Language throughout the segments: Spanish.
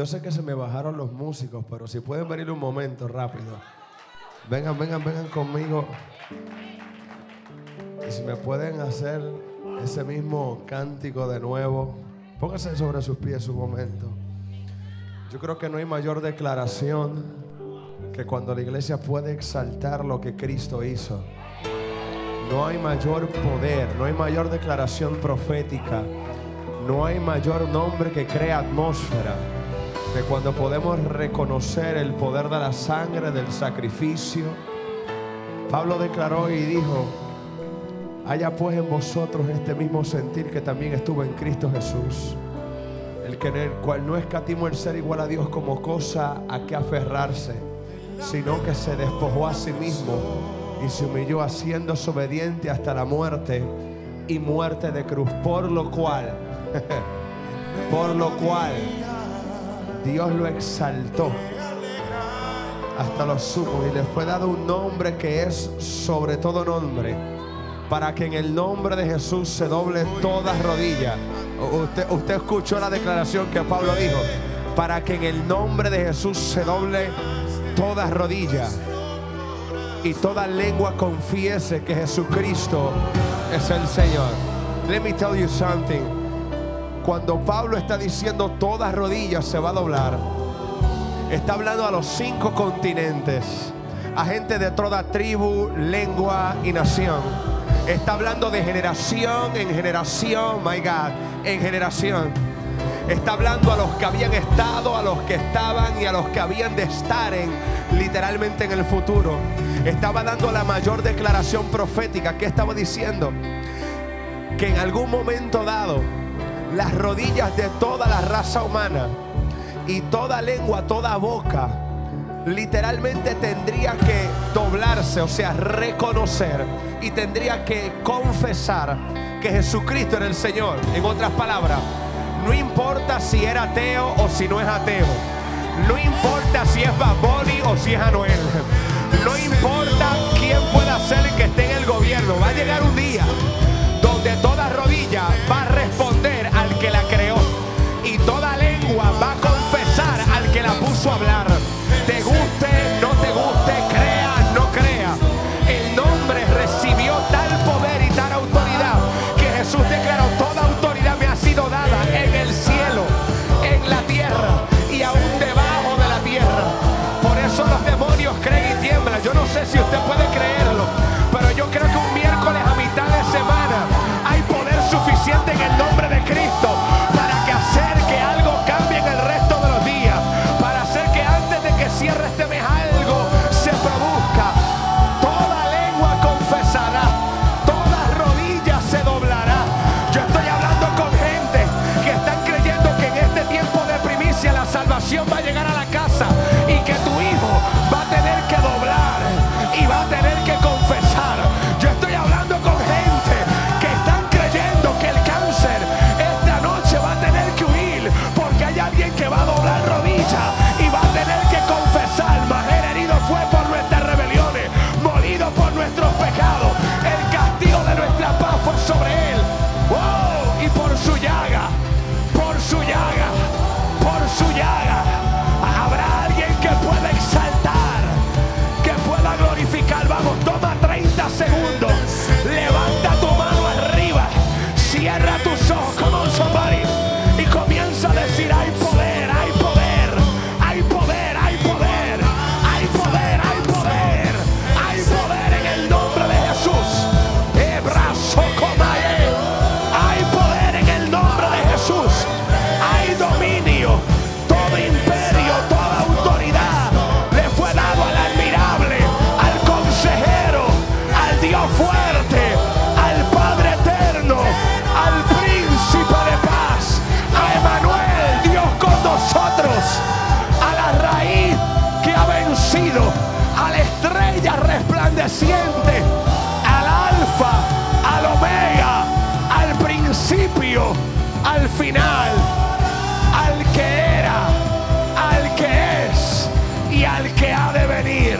yo sé que se me bajaron los músicos, pero si pueden venir un momento rápido. Vengan, vengan, vengan conmigo. Y si me pueden hacer ese mismo cántico de nuevo, pónganse sobre sus pies un momento. Yo creo que no hay mayor declaración que cuando la iglesia puede exaltar lo que Cristo hizo. No hay mayor poder, no hay mayor declaración profética, no hay mayor nombre que crea atmósfera que cuando podemos reconocer el poder de la sangre, del sacrificio. Pablo declaró y dijo, haya pues en vosotros este mismo sentir que también estuvo en Cristo Jesús, el que en el cual no escatimó el ser igual a Dios como cosa a que aferrarse, sino que se despojó a sí mismo y se humilló haciéndose obediente hasta la muerte y muerte de cruz, por lo cual, por lo cual Dios lo exaltó hasta los sumos y le fue dado un nombre que es sobre todo nombre, para que en el nombre de Jesús se doble toda rodilla. Usted, usted escuchó la declaración que Pablo dijo, para que en el nombre de Jesús se doble toda rodilla y toda lengua confiese que Jesucristo es el Señor. Let me tell you something. Cuando Pablo está diciendo toda rodilla se va a doblar, está hablando a los cinco continentes, a gente de toda tribu, lengua y nación. Está hablando de generación en generación, my God, en generación. Está hablando a los que habían estado, a los que estaban y a los que habían de estar en literalmente en el futuro. Estaba dando la mayor declaración profética. ¿Qué estaba diciendo? Que en algún momento dado las rodillas de toda la raza humana y toda lengua, toda boca, literalmente tendría que doblarse, o sea, reconocer y tendría que confesar que Jesucristo era el Señor. En otras palabras, no importa si era ateo o si no es ateo. No importa si es Baboni o si es Anuel. No importa quién pueda ser el que esté en el gobierno. Va a llegar un día resplandeciente, al alfa, al omega, al principio, al final, al que era, al que es y al que ha de venir,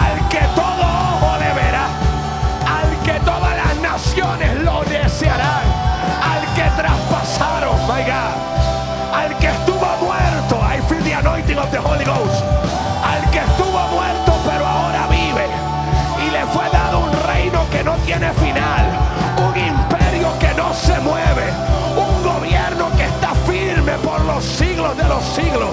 al que todo ojo le verá, al que todas las naciones lo desearán, al que traspasaron, my God, al que estuvo muerto que no tiene final, un imperio que no se mueve, un gobierno que está firme por los siglos de los siglos.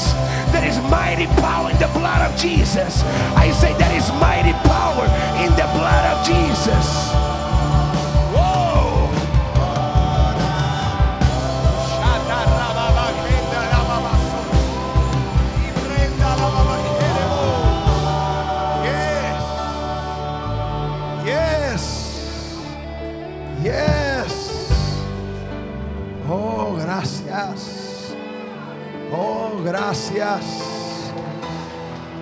Jesus. There is mighty power in the blood of Jesus. I say there is mighty power in the blood of Jesus.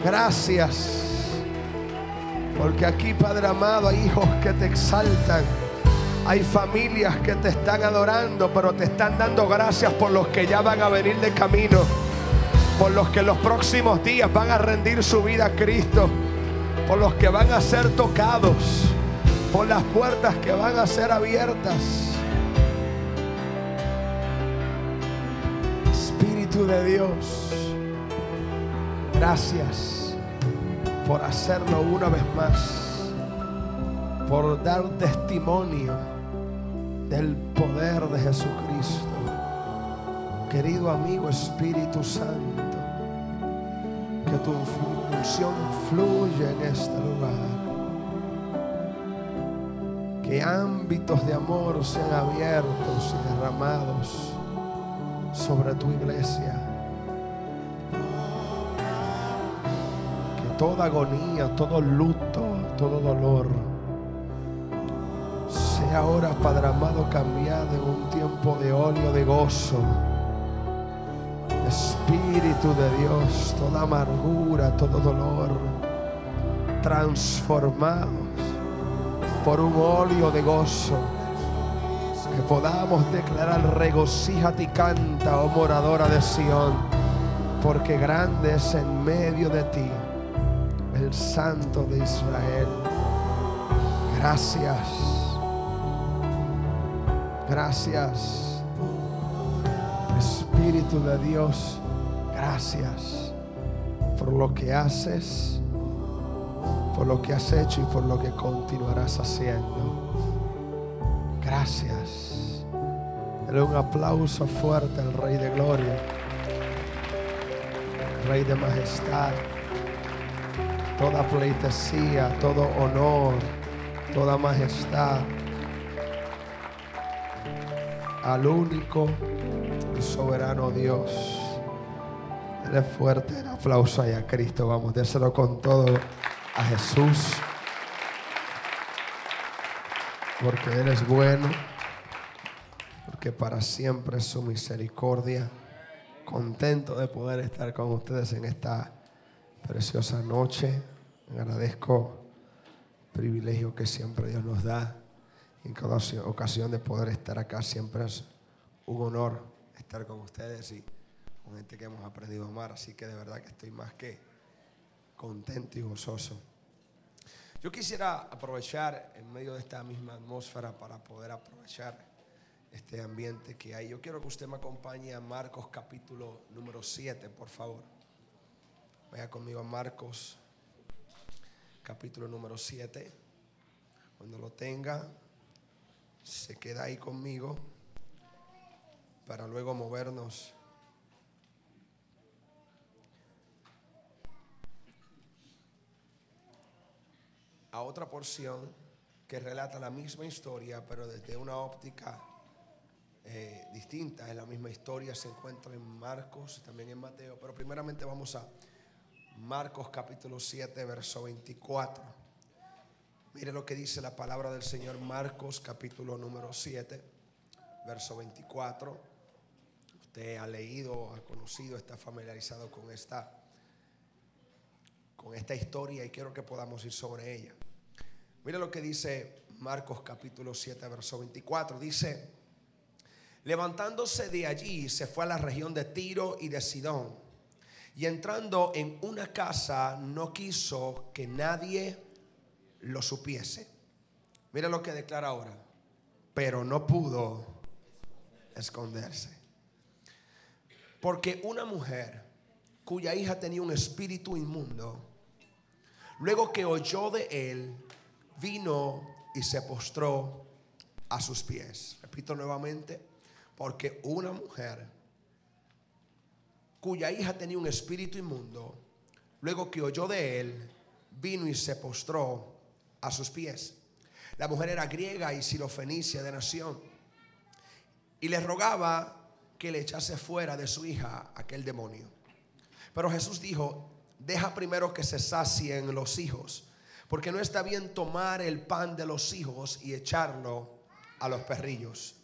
Gracias. Porque aquí, Padre amado, hay hijos que te exaltan. Hay familias que te están adorando, pero te están dando gracias por los que ya van a venir de camino. Por los que los próximos días van a rendir su vida a Cristo. Por los que van a ser tocados. Por las puertas que van a ser abiertas. Espíritu de Dios, gracias por hacerlo una vez más, por dar testimonio del poder de Jesucristo. Querido amigo Espíritu Santo, que tu función fluya en este lugar. Que ámbitos de amor sean abiertos y derramados sobre tu iglesia. Toda agonía, todo luto, todo dolor. Sea ahora, Padre amado, cambiado en un tiempo de óleo de gozo. Espíritu de Dios, toda amargura, todo dolor, transformados por un óleo de gozo. Que podamos declarar regocíjate y canta, oh moradora de Sión, porque grande es en medio de ti el Santo de Israel. Gracias, gracias, Espíritu de Dios, gracias por lo que haces, por lo que has hecho y por lo que continuarás haciendo. Gracias. Dale un aplauso fuerte al Rey de Gloria, Rey de Majestad. Toda pleitesía, todo honor, toda majestad al único y soberano Dios. Dale fuerte el aplauso ahí a Cristo. Vamos, déselo con todo a Jesús porque Él es bueno, porque para siempre es su misericordia. Contento de poder estar con ustedes en esta preciosa noche. Agradezco el privilegio que siempre Dios nos da. En cada ocasión de poder estar acá siempre es un honor estar con ustedes y con gente que hemos aprendido a amar. Así que de verdad que estoy más que contento y gozoso. Yo quisiera aprovechar en medio de esta misma atmósfera para poder aprovechar este ambiente que hay. Yo quiero que usted me acompañe a Marcos capítulo número 7, por favor. Vaya conmigo a Marcos capítulo número 7. Cuando lo tenga, se queda ahí conmigo para luego movernos a otra porción que relata la misma historia, pero desde una óptica eh, distinta. Es la misma historia, se encuentra en Marcos, también en Mateo, pero primeramente vamos a Marcos capítulo 7, verso 24. Mire lo que dice la palabra del Señor Marcos capítulo número 7, verso 24. Usted ha leído, ha conocido, está familiarizado con esta con esta historia y quiero que podamos ir sobre ella. Mira lo que dice Marcos capítulo 7, verso 24. Dice, levantándose de allí, se fue a la región de Tiro y de Sidón. Y entrando en una casa, no quiso que nadie lo supiese. Mira lo que declara ahora. Pero no pudo esconderse. Porque una mujer cuya hija tenía un espíritu inmundo, luego que oyó de él, vino y se postró a sus pies. Repito nuevamente, porque una mujer cuya hija tenía un espíritu inmundo, luego que oyó de él, vino y se postró a sus pies. La mujer era griega y silofenicia de nación. Y le rogaba que le echase fuera de su hija aquel demonio. Pero Jesús dijo, deja primero que se sacien los hijos, porque no está bien tomar el pan de los hijos y echarlo a los perrillos.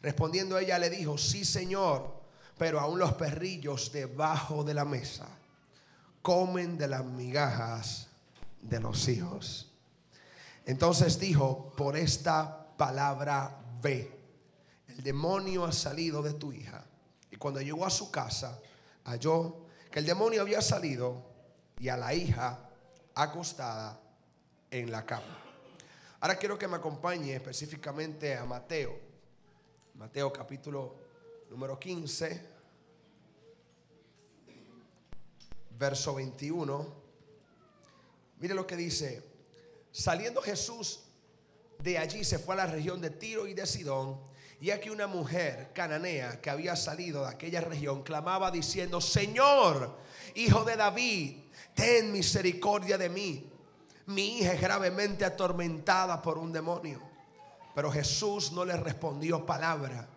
Respondiendo ella le dijo, sí Señor, pero aún los perrillos debajo de la mesa comen de las migajas de los hijos. Entonces dijo, por esta palabra ve, el demonio ha salido de tu hija. Y cuando llegó a su casa, halló que el demonio había salido y a la hija acostada en la cama. Ahora quiero que me acompañe específicamente a Mateo. Mateo capítulo número 15, verso 21. Mire lo que dice. Saliendo Jesús de allí se fue a la región de Tiro y de Sidón. Y aquí una mujer cananea que había salido de aquella región clamaba diciendo, Señor, hijo de David, ten misericordia de mí. Mi hija es gravemente atormentada por un demonio. Pero Jesús no le respondió palabra.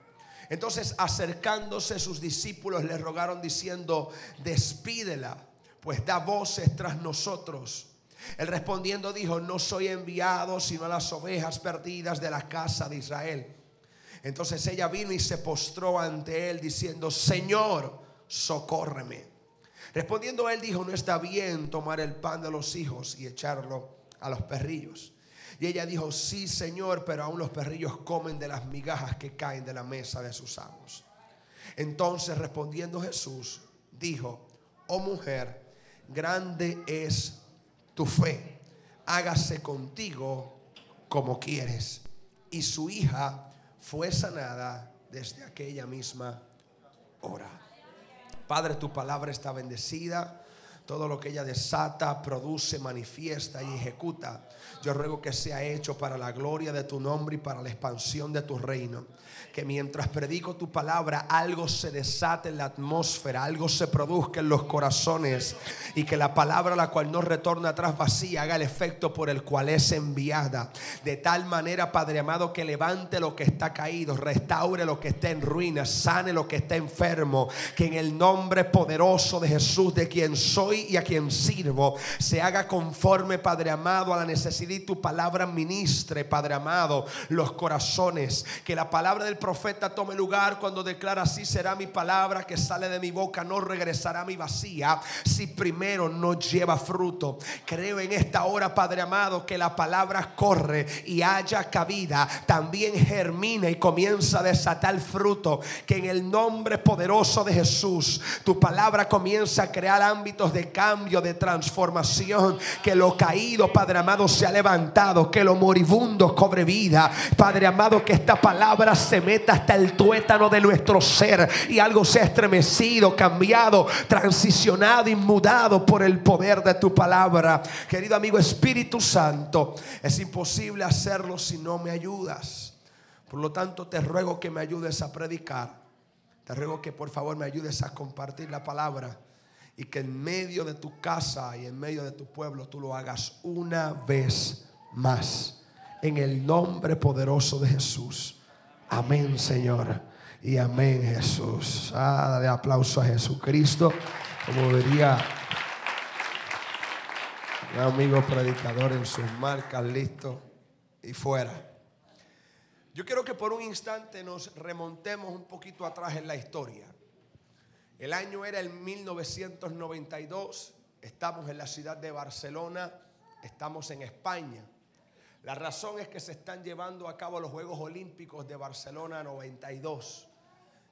Entonces acercándose sus discípulos le rogaron diciendo, despídela, pues da voces tras nosotros. Él respondiendo dijo, no soy enviado sino a las ovejas perdidas de la casa de Israel. Entonces ella vino y se postró ante él diciendo, Señor, socórreme. Respondiendo él dijo, no está bien tomar el pan de los hijos y echarlo a los perrillos. Y ella dijo, sí, Señor, pero aún los perrillos comen de las migajas que caen de la mesa de sus amos. Entonces respondiendo Jesús, dijo, oh mujer, grande es tu fe, hágase contigo como quieres. Y su hija fue sanada desde aquella misma hora. Padre, tu palabra está bendecida. Todo lo que ella desata, produce, manifiesta y ejecuta. Yo ruego que sea hecho para la gloria de tu nombre y para la expansión de tu reino que mientras predico tu palabra, algo se desate en la atmósfera, algo se produzca en los corazones y que la palabra, la cual no retorna atrás vacía, haga el efecto por el cual es enviada. De tal manera, Padre amado, que levante lo que está caído, restaure lo que está en ruinas, sane lo que está enfermo, que en el nombre poderoso de Jesús, de quien soy y a quien sirvo, se haga conforme, Padre amado, a la necesidad y tu palabra ministre, Padre amado, los corazones, que la palabra del profeta tome lugar cuando declara así será mi palabra que sale de mi boca, no regresará a mi vacía si primero no lleva fruto. Creo en esta hora, Padre amado, que la palabra corre y haya cabida, también germina y comienza a desatar fruto, que en el nombre poderoso de Jesús tu palabra comienza a crear ámbitos de cambio, de transformación, que lo caído, Padre amado, se ha levantado, que lo moribundo cobre vida. Padre amado, que esta palabra se meta hasta el tuétano de nuestro ser y algo se ha estremecido, cambiado, transicionado y mudado por el poder de tu palabra. Querido amigo Espíritu Santo, es imposible hacerlo si no me ayudas. Por lo tanto, te ruego que me ayudes a predicar. Te ruego que por favor me ayudes a compartir la palabra y que en medio de tu casa y en medio de tu pueblo tú lo hagas una vez más. En el nombre poderoso de Jesús. Amén, Señor. Y amén, Jesús. Ah, dale aplauso a Jesucristo. Como vería un amigo predicador en sus marcas, listo y fuera. Yo quiero que por un instante nos remontemos un poquito atrás en la historia. El año era el 1992. Estamos en la ciudad de Barcelona. Estamos en España. La razón es que se están llevando a cabo los Juegos Olímpicos de Barcelona 92.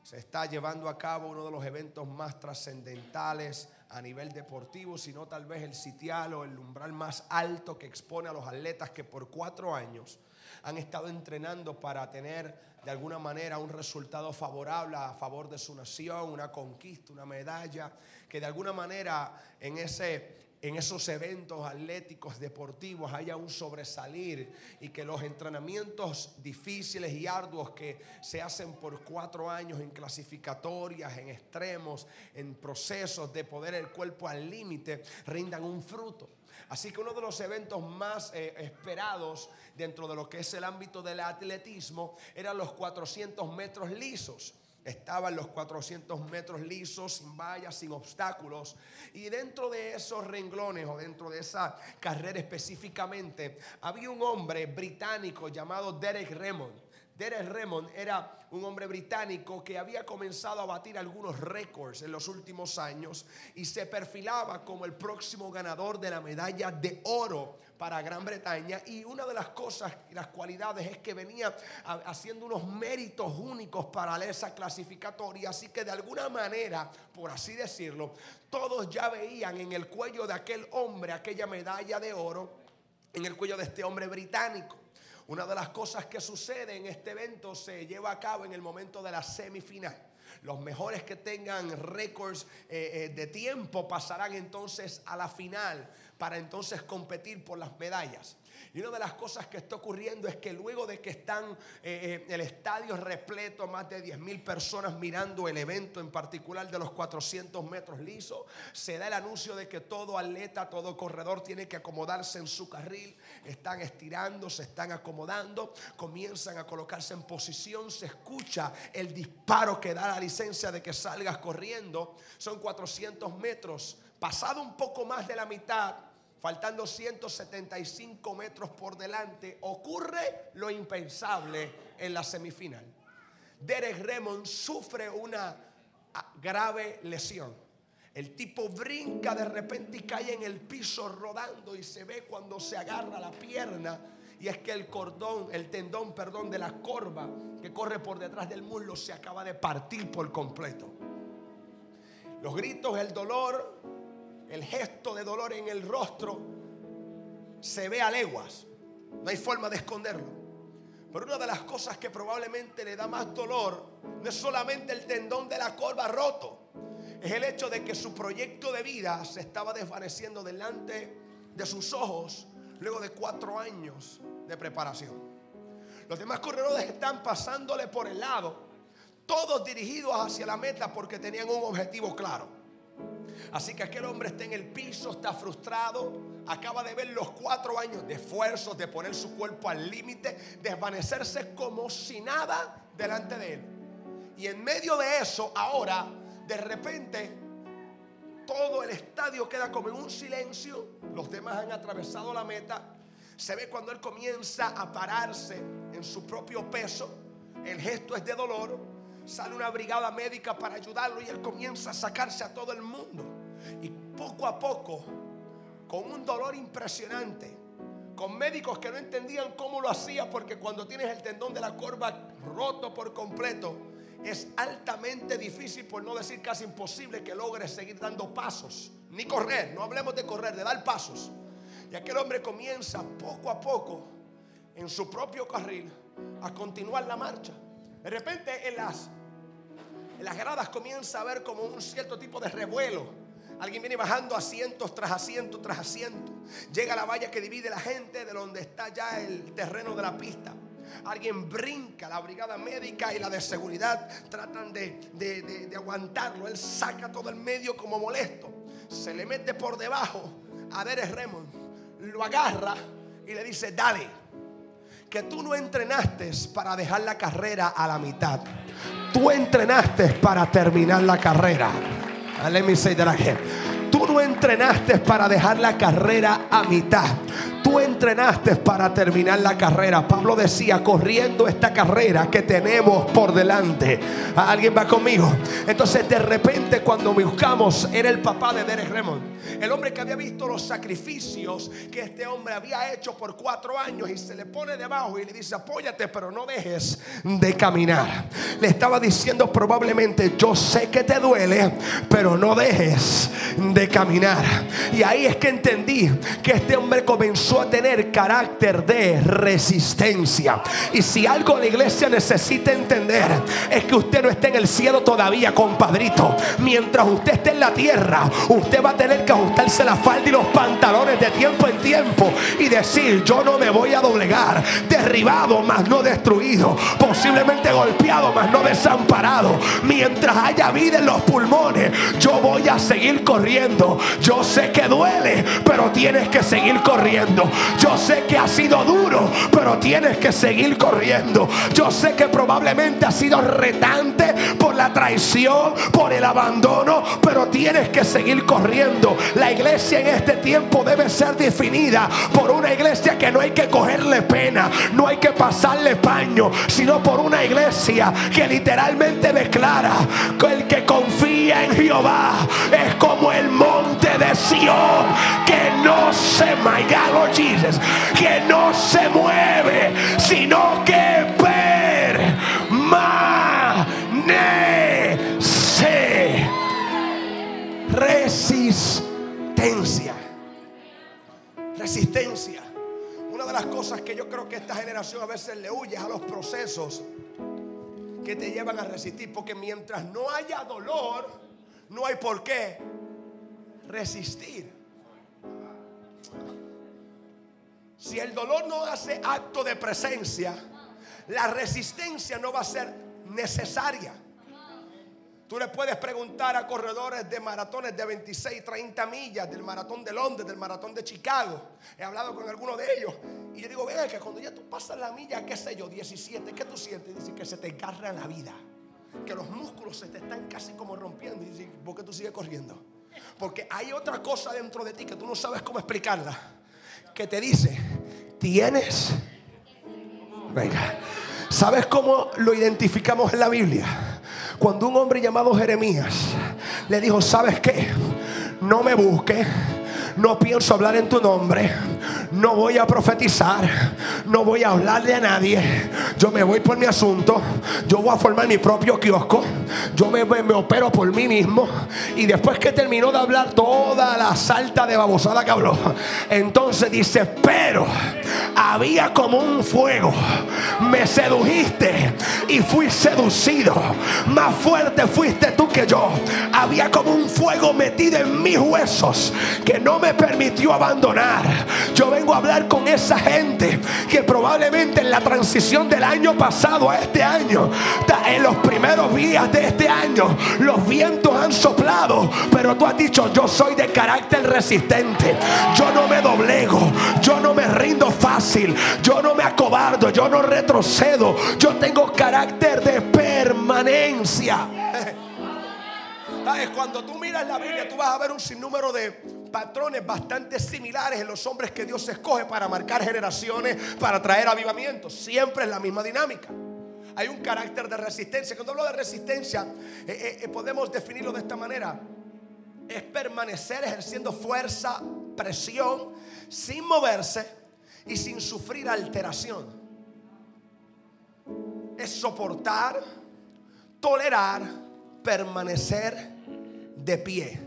Se está llevando a cabo uno de los eventos más trascendentales a nivel deportivo, sino tal vez el sitial o el umbral más alto que expone a los atletas que por cuatro años han estado entrenando para tener de alguna manera un resultado favorable a favor de su nación, una conquista, una medalla, que de alguna manera en ese en esos eventos atléticos, deportivos, haya un sobresalir y que los entrenamientos difíciles y arduos que se hacen por cuatro años en clasificatorias, en extremos, en procesos de poder el cuerpo al límite, rindan un fruto. Así que uno de los eventos más eh, esperados dentro de lo que es el ámbito del atletismo eran los 400 metros lisos. Estaban los 400 metros lisos, sin vallas, sin obstáculos. Y dentro de esos renglones o dentro de esa carrera específicamente, había un hombre británico llamado Derek Raymond. Derek Raymond era un hombre británico que había comenzado a batir algunos récords en los últimos años y se perfilaba como el próximo ganador de la medalla de oro para Gran Bretaña y una de las cosas y las cualidades es que venía haciendo unos méritos únicos para esa clasificatoria, así que de alguna manera, por así decirlo, todos ya veían en el cuello de aquel hombre aquella medalla de oro, en el cuello de este hombre británico. Una de las cosas que sucede en este evento se lleva a cabo en el momento de la semifinal. Los mejores que tengan récords eh, eh, de tiempo pasarán entonces a la final para entonces competir por las medallas. Y una de las cosas que está ocurriendo es que luego de que están eh, eh, el estadio repleto, más de 10 mil personas mirando el evento en particular de los 400 metros lisos, se da el anuncio de que todo atleta, todo corredor tiene que acomodarse en su carril. Están estirando, se están acomodando, comienzan a colocarse en posición, se escucha el disparo que da la licencia de que salgas corriendo. Son 400 metros. Pasado un poco más de la mitad, faltando 175 metros por delante, ocurre lo impensable en la semifinal. Derek Raymond sufre una grave lesión. El tipo brinca de repente y cae en el piso rodando y se ve cuando se agarra la pierna y es que el cordón, el tendón, perdón, de la corva que corre por detrás del muslo se acaba de partir por completo. Los gritos, el dolor, el gesto de dolor en el rostro se ve a leguas. No hay forma de esconderlo. Pero una de las cosas que probablemente le da más dolor no es solamente el tendón de la corva roto, es el hecho de que su proyecto de vida se estaba desvaneciendo delante de sus ojos luego de cuatro años de preparación. Los demás corredores están pasándole por el lado, todos dirigidos hacia la meta porque tenían un objetivo claro. Así que aquel hombre está en el piso, está frustrado, acaba de ver los cuatro años de esfuerzos, de poner su cuerpo al límite, desvanecerse como si nada delante de él. Y en medio de eso, ahora, de repente, todo el estadio queda como en un silencio, los demás han atravesado la meta, se ve cuando él comienza a pararse en su propio peso, el gesto es de dolor, sale una brigada médica para ayudarlo y él comienza a sacarse a todo el mundo. Y poco a poco, con un dolor impresionante, con médicos que no entendían cómo lo hacía, porque cuando tienes el tendón de la corva roto por completo, es altamente difícil, por no decir casi imposible, que logres seguir dando pasos, ni correr, no hablemos de correr, de dar pasos. Y aquel hombre comienza poco a poco, en su propio carril, a continuar la marcha. De repente en las, las gradas comienza a ver como un cierto tipo de revuelo. Alguien viene bajando asientos tras asiento tras asiento. Llega a la valla que divide la gente de donde está ya el terreno de la pista. Alguien brinca, la brigada médica y la de seguridad tratan de, de aguantarlo. Él saca todo el medio como molesto. Se le mete por debajo a Derek Raymond. Lo agarra y le dice, dale que tú no entrenaste para dejar la carrera a la mitad. Tú entrenaste para terminar la carrera. Let me say that again. Tú no entrenaste para dejar la carrera a mitad. Tú entrenaste para terminar la carrera. Pablo decía, corriendo esta carrera que tenemos por delante. ¿Alguien va conmigo? Entonces de repente cuando buscamos, era el papá de Derek Raymond. El hombre que había visto los sacrificios que este hombre había hecho por cuatro años y se le pone debajo y le dice, apóyate, pero no dejes de caminar. Le estaba diciendo probablemente, yo sé que te duele, pero no dejes de caminar. Y ahí es que entendí que este hombre comenzó a tener carácter de resistencia. Y si algo la iglesia necesita entender es que usted no esté en el cielo todavía, compadrito. Mientras usted esté en la tierra, usted va a tener que ajustarse la falda y los pantalones de tiempo en tiempo y decir, yo no me voy a doblegar. Derribado, mas no destruido. Posiblemente golpeado, mas no desamparado. Mientras haya vida en los pulmones, yo voy a seguir corriendo. Yo sé que duele, pero tienes que seguir corriendo. Yo sé que ha sido duro, pero tienes que seguir corriendo. Yo sé que probablemente ha sido retante por la traición, por el abandono, pero tienes que seguir corriendo. La iglesia en este tiempo debe ser definida por una iglesia que no hay que cogerle pena, no hay que pasarle paño, sino por una iglesia que literalmente declara que el que confía en Jehová es como el monte de Sion que no se, my Jesus, que no se mueve, sino que permanece. Resistencia. Resistencia. Una de las cosas que yo creo que esta generación a veces le huye a los procesos que te llevan a resistir. Porque mientras no haya dolor, no hay por qué resistir. Si el dolor no hace acto de presencia, la resistencia no va a ser necesaria. Tú le puedes preguntar a corredores de maratones de 26, 30 millas, del maratón de Londres, del maratón de Chicago. He hablado con algunos de ellos. Y yo digo, vea que cuando ya tú pasas la milla, qué sé yo, 17, ¿qué tú sientes? Dice que se te encarra la vida. Que los músculos se te están casi como rompiendo. Y dice, ¿por qué tú sigues corriendo? Porque hay otra cosa dentro de ti que tú no sabes cómo explicarla. Que te dice, tienes... Venga. ¿Sabes cómo lo identificamos en la Biblia? Cuando un hombre llamado Jeremías le dijo, ¿sabes qué? No me busques no pienso hablar en tu nombre, no voy a profetizar, no voy a hablarle a nadie, yo me voy por mi asunto, yo voy a formar mi propio kiosco, yo me, opero por mí mismo. Y después que terminó de hablar toda la salta de babosada que habló, entonces dice, pero había como un fuego, me sedujiste y fui seducido, más fuerte fuiste tú que yo, había como un fuego metido en mis huesos que no me permitió abandonar. Yo vengo a hablar con esa gente que probablemente en la transición del año pasado a este año, en los primeros días de este año, los vientos han soplado, pero tú has dicho, yo soy de carácter resistente. Yo no me doblego, yo no me rindo fácil, yo no me acobardo, yo no retrocedo, yo tengo carácter de permanencia. Cuando tú miras la Biblia, tú vas a ver un sinnúmero de patrones bastante similares en los hombres que Dios escoge para marcar generaciones, para traer avivamientos. Siempre es la misma dinámica. Hay un carácter de resistencia. Cuando hablo de resistencia, eh, eh, eh, podemos definirlo de esta manera. Es permanecer ejerciendo fuerza, presión, sin moverse y sin sufrir alteración. Es soportar, tolerar, permanecer de pie.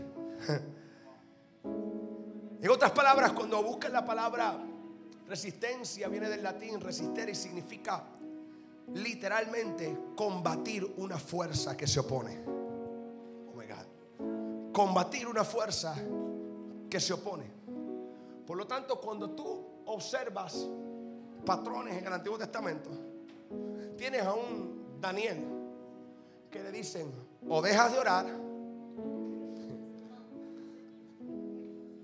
En otras palabras, cuando buscas la palabra resistencia, viene del latín resistere y significa literalmente combatir una fuerza que se opone. Oh my God. Combatir una fuerza que se opone. Por lo tanto, cuando tú observas patrones en el Antiguo Testamento, tienes a un Daniel que le dicen, o dejas de orar,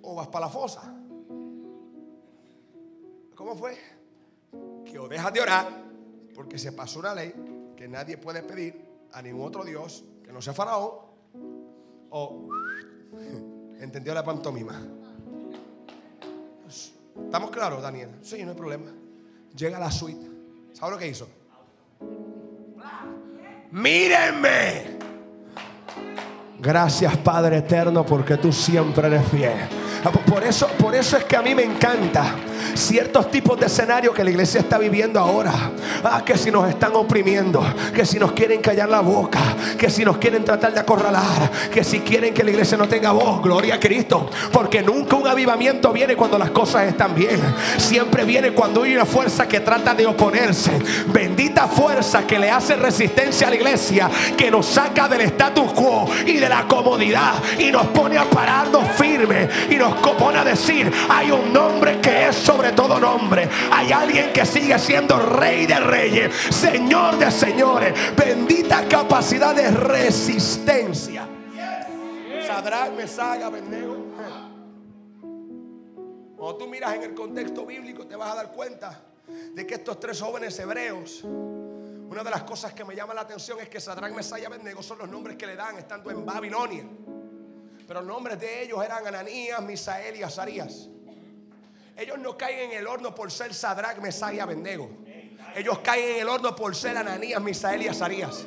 o vas para la fosa. ¿Cómo fue? Que o dejas de orar, porque se pasó una ley que nadie puede pedir a ningún otro Dios que no sea faraón, o entendió la pantomima. ¿Estamos claros, Daniel? Sí, no hay problema. Llega la suite. ¿Sabe lo que hizo? Mírenme. Gracias Padre eterno porque tú siempre eres fiel. Por eso, por eso es que a mí me encanta ciertos tipos de escenarios que la iglesia está viviendo ahora. Ah, que si nos están oprimiendo, que si nos quieren callar la boca, que si nos quieren tratar de acorralar, que si quieren que la iglesia no tenga voz, gloria a Cristo. Porque nunca un avivamiento viene cuando las cosas están bien. Siempre viene cuando hay una fuerza que trata de oponerse. Bendita fuerza que le hace resistencia a la iglesia, que nos saca del status quo y de la comodidad y nos pone a pararnos firme y nos pone a decir, hay un nombre que es sobre todo nombre. Hay alguien que sigue siendo rey de reyes, señor de señores. Bendita capacidad de resistencia. Sadrach, Mesaya, Abednego. Cuando tú miras en el contexto bíblico te vas a dar cuenta de que estos tres jóvenes hebreos, una de las cosas que me llama la atención es que Sadrach, Mesaya y son los nombres que le dan estando en Babilonia. Pero los nombres de ellos eran Ananías, Misael y Azarías. Ellos no caen en el horno por ser Sadrach, Mesach y Abednego. Ellos caen en el horno por ser Ananías, Misael y Azarías.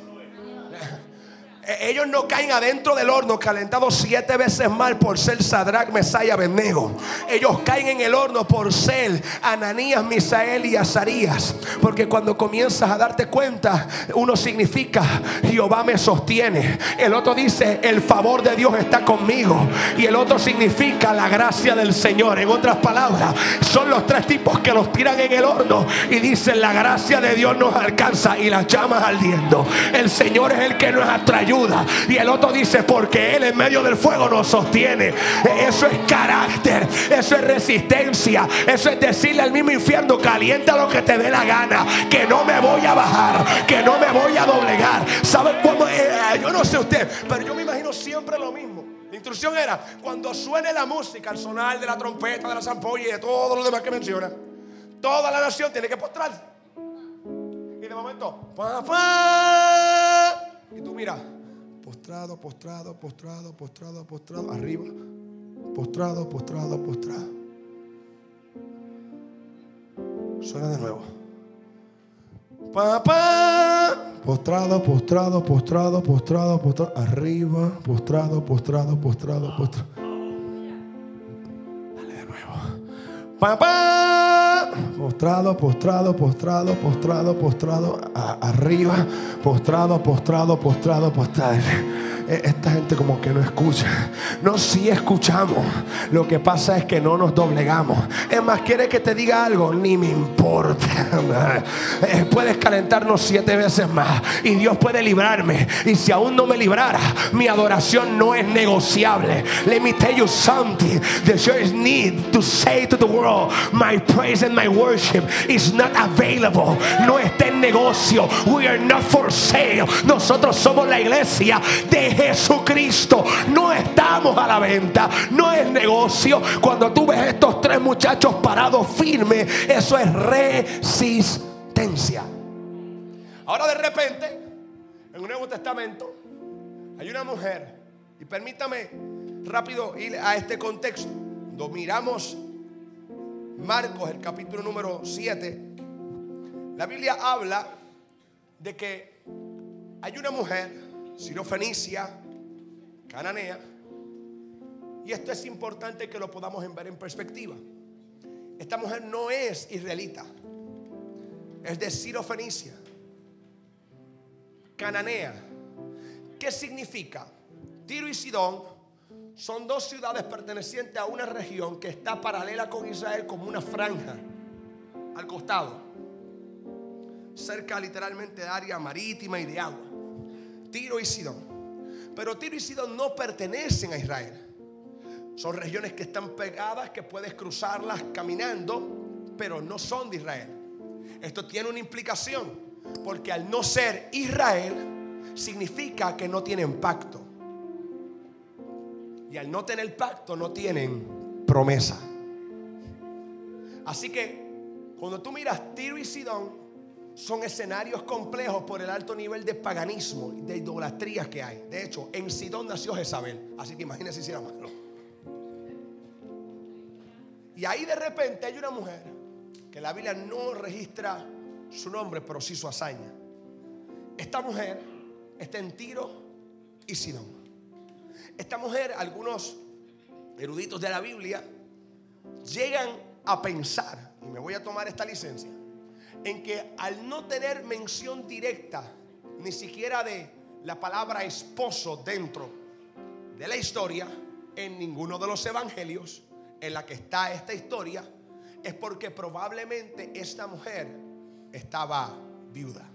Eh, ellos no caen adentro del horno calentados siete veces mal por ser Sadrach, Mesaya, y Abednego. Ellos caen en el horno por ser Ananías, Misael y Azarías. Porque cuando comienzas a darte cuenta, uno significa Jehová me sostiene. El otro dice el favor de Dios está conmigo. Y el otro significa la gracia del Señor. En otras palabras, son los tres tipos que los tiran en el horno y dicen la gracia de Dios nos alcanza y las llamas ardiendo. El Señor es el que nos y el otro dice, porque Él en medio del fuego nos sostiene. Eso es carácter, eso es resistencia, eso es decirle al mismo infierno, calienta lo que te dé la gana, que no me voy a bajar, que no me voy a doblegar. ¿Saben cómo? Eh, yo no sé usted, pero yo me imagino siempre lo mismo. La instrucción era, cuando suene la música, el sonar de la trompeta, de la zampolla y de todo lo demás que menciona, toda la nación tiene que postrarse. Y de momento, y tú mira, postrado, postrado, postrado, postrado, postrado, arriba, postrado, postrado, postrado. Suena de nuevo. Papá. Postrado, postrado, postrado, postrado, postrado, arriba, postrado, postrado, postrado, postrado. Dale de nuevo. Papá. Postrado, postrado, postrado, postrado, postrado, arriba, postrado, postrado, postrado, postrado. Eh, esta gente como que no escucha. No, si escuchamos. Lo que pasa es que no nos doblegamos. Es más, quiere que te diga algo, ni me importa. Eh, puedes calentarnos siete veces más y Dios puede librarme. Y si aún no me librara, mi adoración no es negociable. Let me tell you something. The church need to say to the world, my praise and my worship is not available. No está en negocio. We are not for sale. Nosotros somos la iglesia de Jesucristo. No estamos a la venta, no es negocio. Cuando tú ves estos tres muchachos parados firmes, eso es resistencia. Ahora de repente, en un Nuevo Testamento, hay una mujer, y permítame rápido ir a este contexto. Cuando miramos Marcos, el capítulo número 7, la Biblia habla de que hay una mujer Fenicia, Cananea. Y esto es importante que lo podamos ver en perspectiva. Esta mujer no es israelita, es de Ciro Fenicia, Cananea. ¿Qué significa? Tiro y Sidón son dos ciudades pertenecientes a una región que está paralela con Israel como una franja al costado, cerca literalmente de área marítima y de agua. Tiro y Sidón. Pero Tiro y Sidón no pertenecen a Israel. Son regiones que están pegadas, que puedes cruzarlas caminando, pero no son de Israel. Esto tiene una implicación, porque al no ser Israel, significa que no tienen pacto. Y al no tener pacto, no tienen promesa. Así que cuando tú miras Tiro y Sidón, son escenarios complejos por el alto nivel de paganismo y de idolatrías que hay. De hecho, en Sidón nació Jezabel. Así que imagínense si era malo. Y ahí de repente hay una mujer que la Biblia no registra su nombre, pero sí su hazaña. Esta mujer está en Tiro y Sidón. Esta mujer, algunos eruditos de la Biblia, llegan a pensar, y me voy a tomar esta licencia, en que al no tener mención directa, ni siquiera de la palabra esposo dentro de la historia, en ninguno de los evangelios en la que está esta historia, es porque probablemente esta mujer estaba viuda.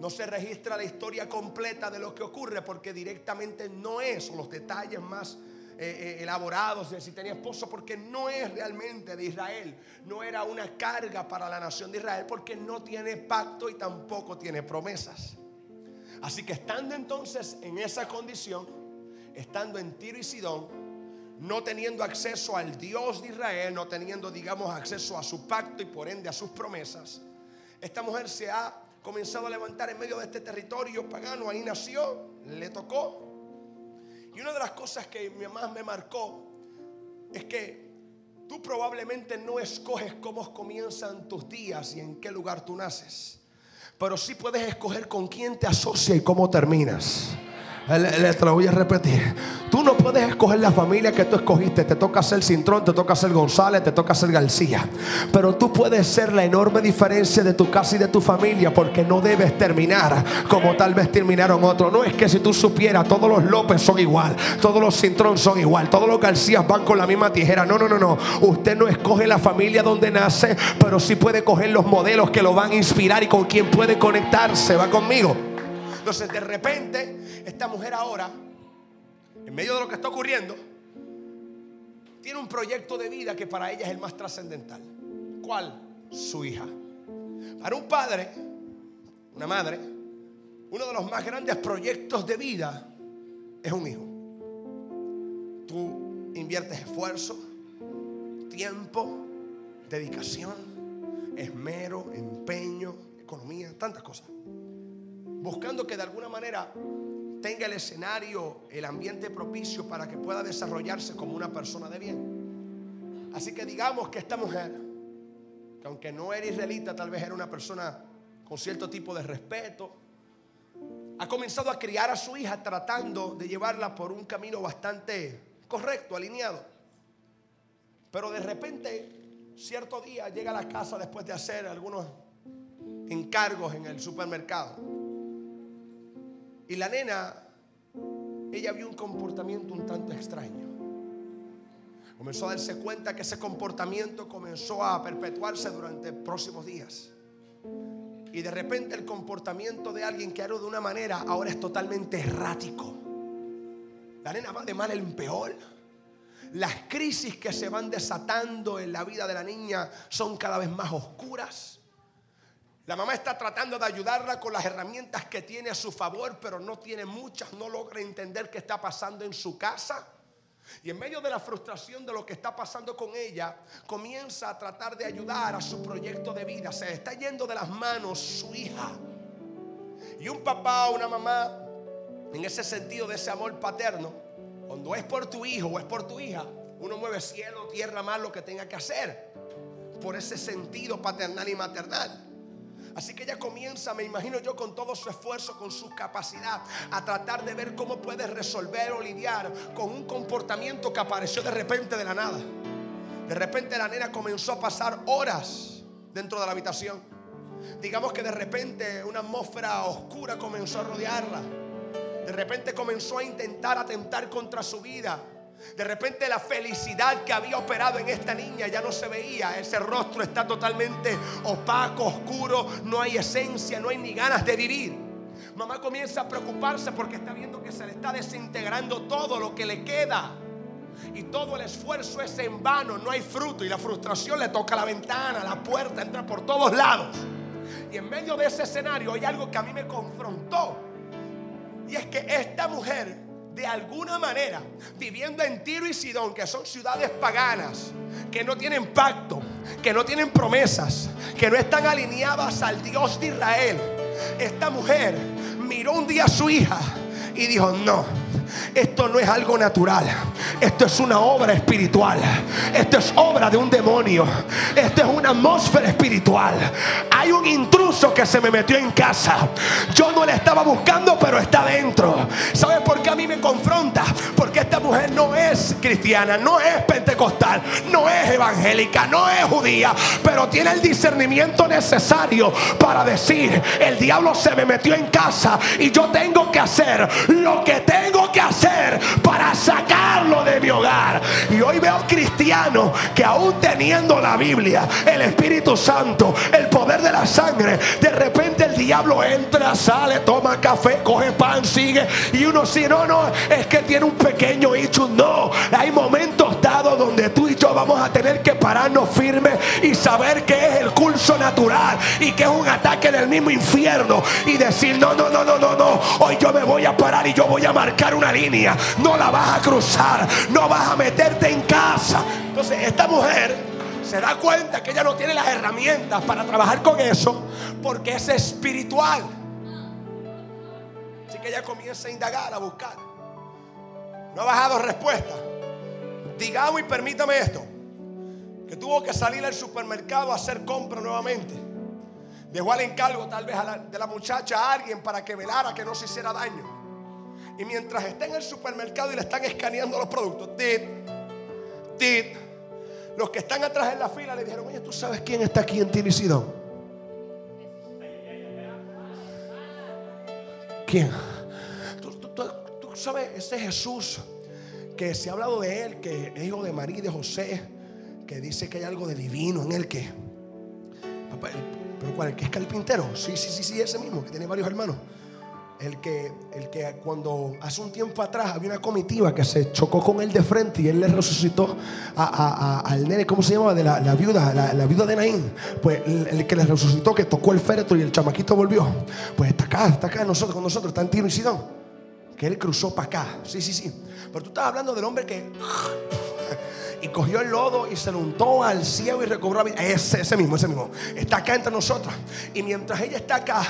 No se registra la historia completa de lo que ocurre porque directamente no es, los detalles más eh, eh, elaborados si tenía esposo, porque no es realmente de Israel. No era una carga para la nación de Israel porque no tiene pacto y tampoco tiene promesas. Así que estando entonces en esa condición, estando en Tiro y Sidón, no teniendo acceso al Dios de Israel, no teniendo, digamos, acceso a su pacto y por ende a sus promesas, esta mujer se ha comenzado a levantar en medio de este territorio pagano, ahí nació, le tocó. Y una de las cosas que más me marcó es que tú probablemente no escoges cómo comienzan tus días y en qué lugar tú naces, pero sí puedes escoger con quién te asocia y cómo terminas. Le, lo voy a repetir. Tú no puedes escoger la familia que tú escogiste. Te toca ser Cintrón, te toca ser González, te toca ser García. Pero tú puedes ser la enorme diferencia de tu casa y de tu familia porque no debes terminar como tal vez terminaron otros. No es que si tú supieras, todos los López son igual, todos los Cintrón son igual, todos los García van con la misma tijera. No, no, no, no. Usted no escoge la familia donde nace, pero sí puede coger los modelos que lo van a inspirar y con quien puede conectarse. Va conmigo. Entonces de repente, esta mujer ahora, en medio de lo que está ocurriendo, tiene un proyecto de vida que para ella es el más trascendental. ¿Cuál? Su hija. Para un padre, una madre, uno de los más grandes proyectos de vida es un hijo. Tú inviertes esfuerzo, tiempo, dedicación, esmero, empeño, economía, tantas cosas buscando que de alguna manera tenga el escenario, el ambiente propicio para que pueda desarrollarse como una persona de bien. Así que digamos que esta mujer, que aunque no era israelita, tal vez era una persona con cierto tipo de respeto, ha comenzado a criar a su hija tratando de llevarla por un camino bastante correcto, alineado. Pero de repente, cierto día llega a la casa después de hacer algunos encargos en el supermercado y la nena, ella vio un comportamiento un tanto extraño. Comenzó a darse cuenta que ese comportamiento comenzó a perpetuarse durante próximos días. Y de repente el comportamiento de alguien que era de una manera ahora es totalmente errático. La nena va de mal en peor. Las crisis que se van desatando en la vida de la niña son cada vez más oscuras. La mamá está tratando de ayudarla con las herramientas que tiene a su favor, pero no tiene muchas, no logra entender qué está pasando en su casa. Y en medio de la frustración de lo que está pasando con ella, comienza a tratar de ayudar a su proyecto de vida. Se está yendo de las manos su hija. Y un papá o una mamá, en ese sentido de ese amor paterno, cuando es por tu hijo o es por tu hija, uno mueve cielo, tierra, más lo que tenga que hacer. Por ese sentido paternal y maternal. Así que ella comienza, me imagino yo, con todo su esfuerzo, con su capacidad, a tratar de ver cómo puede resolver o lidiar con un comportamiento que apareció de repente de la nada. De repente la nena comenzó a pasar horas dentro de la habitación. Digamos que de repente una atmósfera oscura comenzó a rodearla. De repente comenzó a intentar atentar contra su vida. De repente la felicidad que había operado en esta niña ya no se veía. Ese rostro está totalmente opaco, oscuro. No hay esencia, no hay ni ganas de vivir. Mamá comienza a preocuparse porque está viendo que se le está desintegrando todo lo que le queda. Y todo el esfuerzo es en vano, no hay fruto. Y la frustración le toca la ventana, la puerta, entra por todos lados. Y en medio de ese escenario hay algo que a mí me confrontó. Y es que esta mujer de alguna manera, viviendo en Tiro y Sidón, que son ciudades paganas, que no tienen pacto, que no tienen promesas, que no están alineadas al Dios de Israel, esta mujer miró un día a su hija y dijo, no, esto no es algo natural. Esto es una obra espiritual. Esto es obra de un demonio. Esto es una atmósfera espiritual. Hay un intruso que se me metió en casa. Yo no le estaba buscando, pero está dentro. ¿Sabe por qué a mí me confronta? Porque esta mujer no es cristiana, no es pentecostal, no es evangélica, no es judía, pero tiene el discernimiento necesario para decir, el diablo se me metió en casa y yo tengo que hacer lo que tengo que hacer para sacarlo de mi hogar. Y hoy veo cristianos que aún teniendo la Biblia, el Espíritu Santo, el poder de la sangre, de repente el diablo entra, sale, toma café, coge pan, sigue. Y uno si no, no, es que tiene un pequeño hecho. No, hay momentos dados donde tú y yo vamos a tener que pararnos firmes y saber que es el curso natural y que es un ataque del mismo infierno. Y decir, no, no, no, no, no, no, hoy yo me voy a parar y yo voy a marcar una línea. No la vas a cruzar, no vas a meterte en casa. Entonces, esta mujer se da cuenta que ella no tiene las herramientas para trabajar con eso porque es espiritual. Así que ella comienza a indagar, a buscar. No ha bajado respuesta. Digamos y permítame esto. Que tuvo que salir al supermercado a hacer compra nuevamente. Dejó al encargo tal vez de la muchacha a alguien para que velara que no se hiciera daño. Y mientras está en el supermercado y le están escaneando los productos, tit, tit, los que están atrás en la fila le dijeron, oye, ¿tú sabes quién está aquí en Tinisidón? ¿Quién? ¿Tú, sabes, ese Jesús que se ha hablado de él, que es hijo de María y de José, que dice que hay algo de divino en él que... ¿Pero cuál? ¿El que es carpintero? Sí, sí, sí, sí, ese mismo, que tiene varios hermanos el que, el que cuando hace un tiempo atrás había una comitiva que se chocó con él de frente y él le resucitó al nene, ¿cómo se llama? De la, viuda, la, viuda de Naín. Pues el, que le resucitó, que tocó el féretro y el chamaquito volvió. Pues está acá, está acá nosotros, con nosotros, está en Tiro y Sidón. Que él cruzó para acá. Sí, sí, sí. Pero tú estás hablando del hombre que y cogió el lodo y se lo untó al cielo y recobró la. Ese, ese mismo, ese mismo. Está acá entre nosotros. Y mientras ella está acá,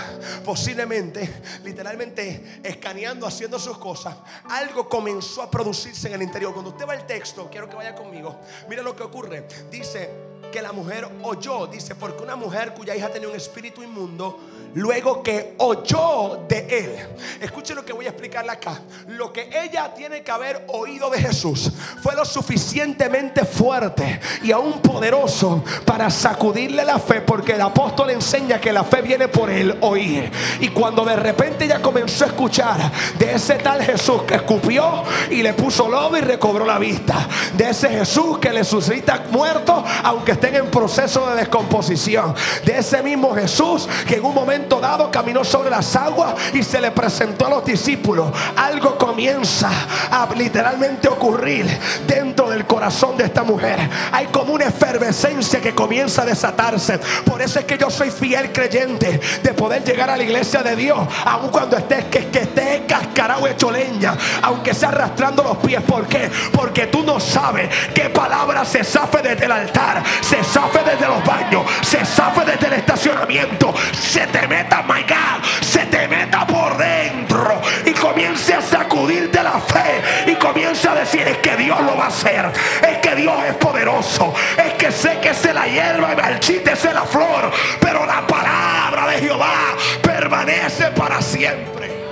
posiblemente, literalmente escaneando, haciendo sus cosas, algo comenzó a producirse en el interior. Cuando usted va al texto, quiero que vaya conmigo. Mira lo que ocurre. Dice que la mujer oyó, dice, porque una mujer cuya hija tenía un espíritu inmundo, luego que oyó de él. Escuche lo que voy a explicarle acá. Lo que ella tiene que haber oído de Jesús fue lo suficientemente fuerte y aún poderoso para sacudirle la fe, porque el apóstol enseña que la fe viene por el oír. Y cuando de repente ella comenzó a escuchar de ese tal Jesús que escupió y le puso lobo y recobró la vista, de ese Jesús que le suscita muerto aunque estén en proceso de descomposición, de ese mismo Jesús que en un momento dado caminó sobre las aguas y se le presentó a los discípulos. Algo comienza a literalmente ocurrir dentro del corazón de esta mujer. Hay como una efervescencia que comienza a desatarse. Por eso es que yo soy fiel creyente de poder llegar a la iglesia de Dios, aun cuando estés que, que estés cascarado hecho leña, aunque sea arrastrando los pies. ¿Por qué? Porque tú no sabes qué palabra se zafe desde el altar, se zafe desde los baños, se zafe desde el estacionamiento, se te meta, my God, se te meta por dentro y comience a sacudirte la fe y comience a decir es que Dios lo va a hacer, es que Dios es poderoso, es que sé que se la hierba y marchite es la flor, pero la palabra de Jehová permanece para siempre.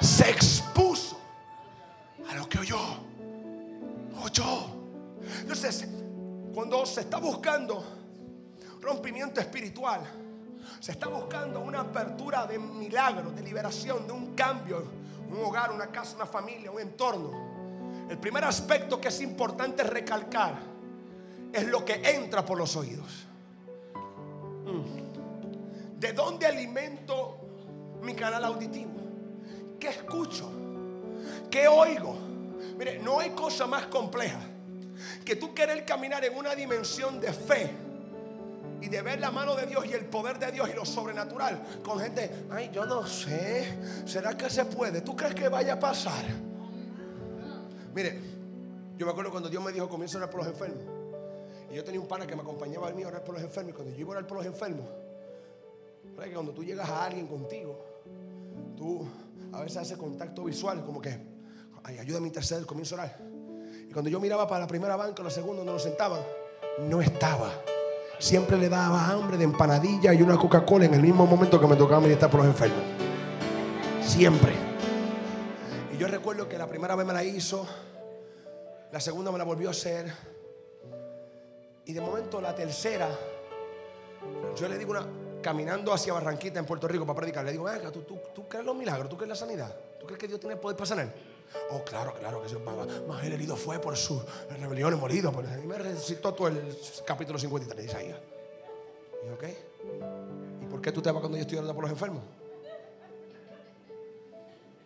Se expuso a lo que oyó, oyó. Entonces, cuando se está buscando rompimiento espiritual, se está buscando una apertura de milagro, de liberación, de un cambio, un hogar, una casa, una familia, un entorno. El primer aspecto que es importante recalcar es lo que entra por los oídos. Mm. ¿De dónde alimento mi canal auditivo? ¿Qué escucho? ¿Qué oigo? Mire, no hay cosa más compleja que tú querer caminar en una dimensión de fe y de ver la mano de Dios y el poder de Dios y lo sobrenatural con gente, ay, yo no sé, ¿será que se puede? ¿Tú crees que vaya a pasar? Mire, yo me acuerdo cuando Dios me dijo, comienza a orar por los enfermos. Y yo tenía un pana que me acompañaba a mí a orar por los enfermos. Y cuando yo iba a orar por los enfermos, que cuando tú llegas a alguien contigo, tú a veces haces contacto visual, como que ay, ayúdame a interceder, comienzo a orar. Y cuando yo miraba para la primera banca la segunda donde nos sentaban, no estaba. Siempre le daba hambre de empanadilla y una Coca-Cola en el mismo momento que me tocaba meditar por los enfermos. Siempre. Y yo recuerdo que la primera vez me la hizo, la segunda me la volvió a hacer. Y de momento la tercera, yo le digo una, caminando hacia Barranquita en Puerto Rico para predicar, le digo, venga, ¿tú, tú, tú crees los milagros? ¿Tú crees la sanidad? ¿Tú crees que Dios tiene poder para sanar? Oh, claro, claro que va. Más el herido fue por sus rebeliones molido. Por, y me recitó todo el capítulo 53 de Isaías. Y ok. ¿Y por qué tú te vas cuando yo estoy orando por los enfermos?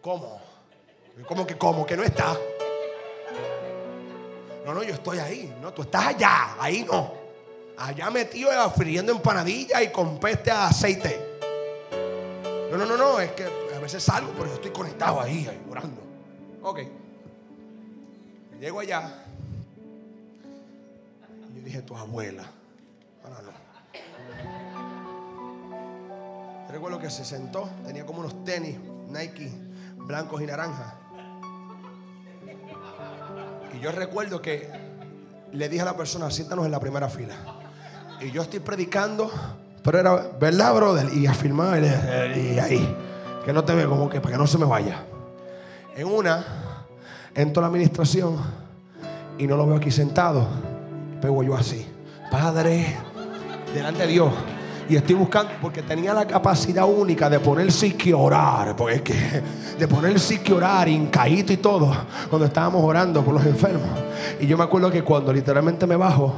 ¿Cómo? ¿Cómo que cómo? Que no está. No, no, yo estoy ahí. No, tú estás allá. Ahí no. Allá metido friendo empanadillas y con peste a aceite. No, no, no, no. Es que a veces salgo, pero yo estoy conectado ahí, ahí orando. Ok. Llego allá. Y yo dije, tu abuela. Recuerdo que se sentó, tenía como unos tenis Nike blancos y naranjas. Y yo recuerdo que le dije a la persona, siéntanos en la primera fila. Y yo estoy predicando, pero era, ¿verdad, brother? Y afirmar, y ahí, que no te ve como que para que no se me vaya. En una, entro a la administración y no lo veo aquí sentado. Pego yo así, Padre, delante de Dios. Y estoy buscando, porque tenía la capacidad única de ponerse que orar. Porque es que, de ponerse que orar, incaíto y todo, cuando estábamos orando por los enfermos. Y yo me acuerdo que cuando literalmente me bajo,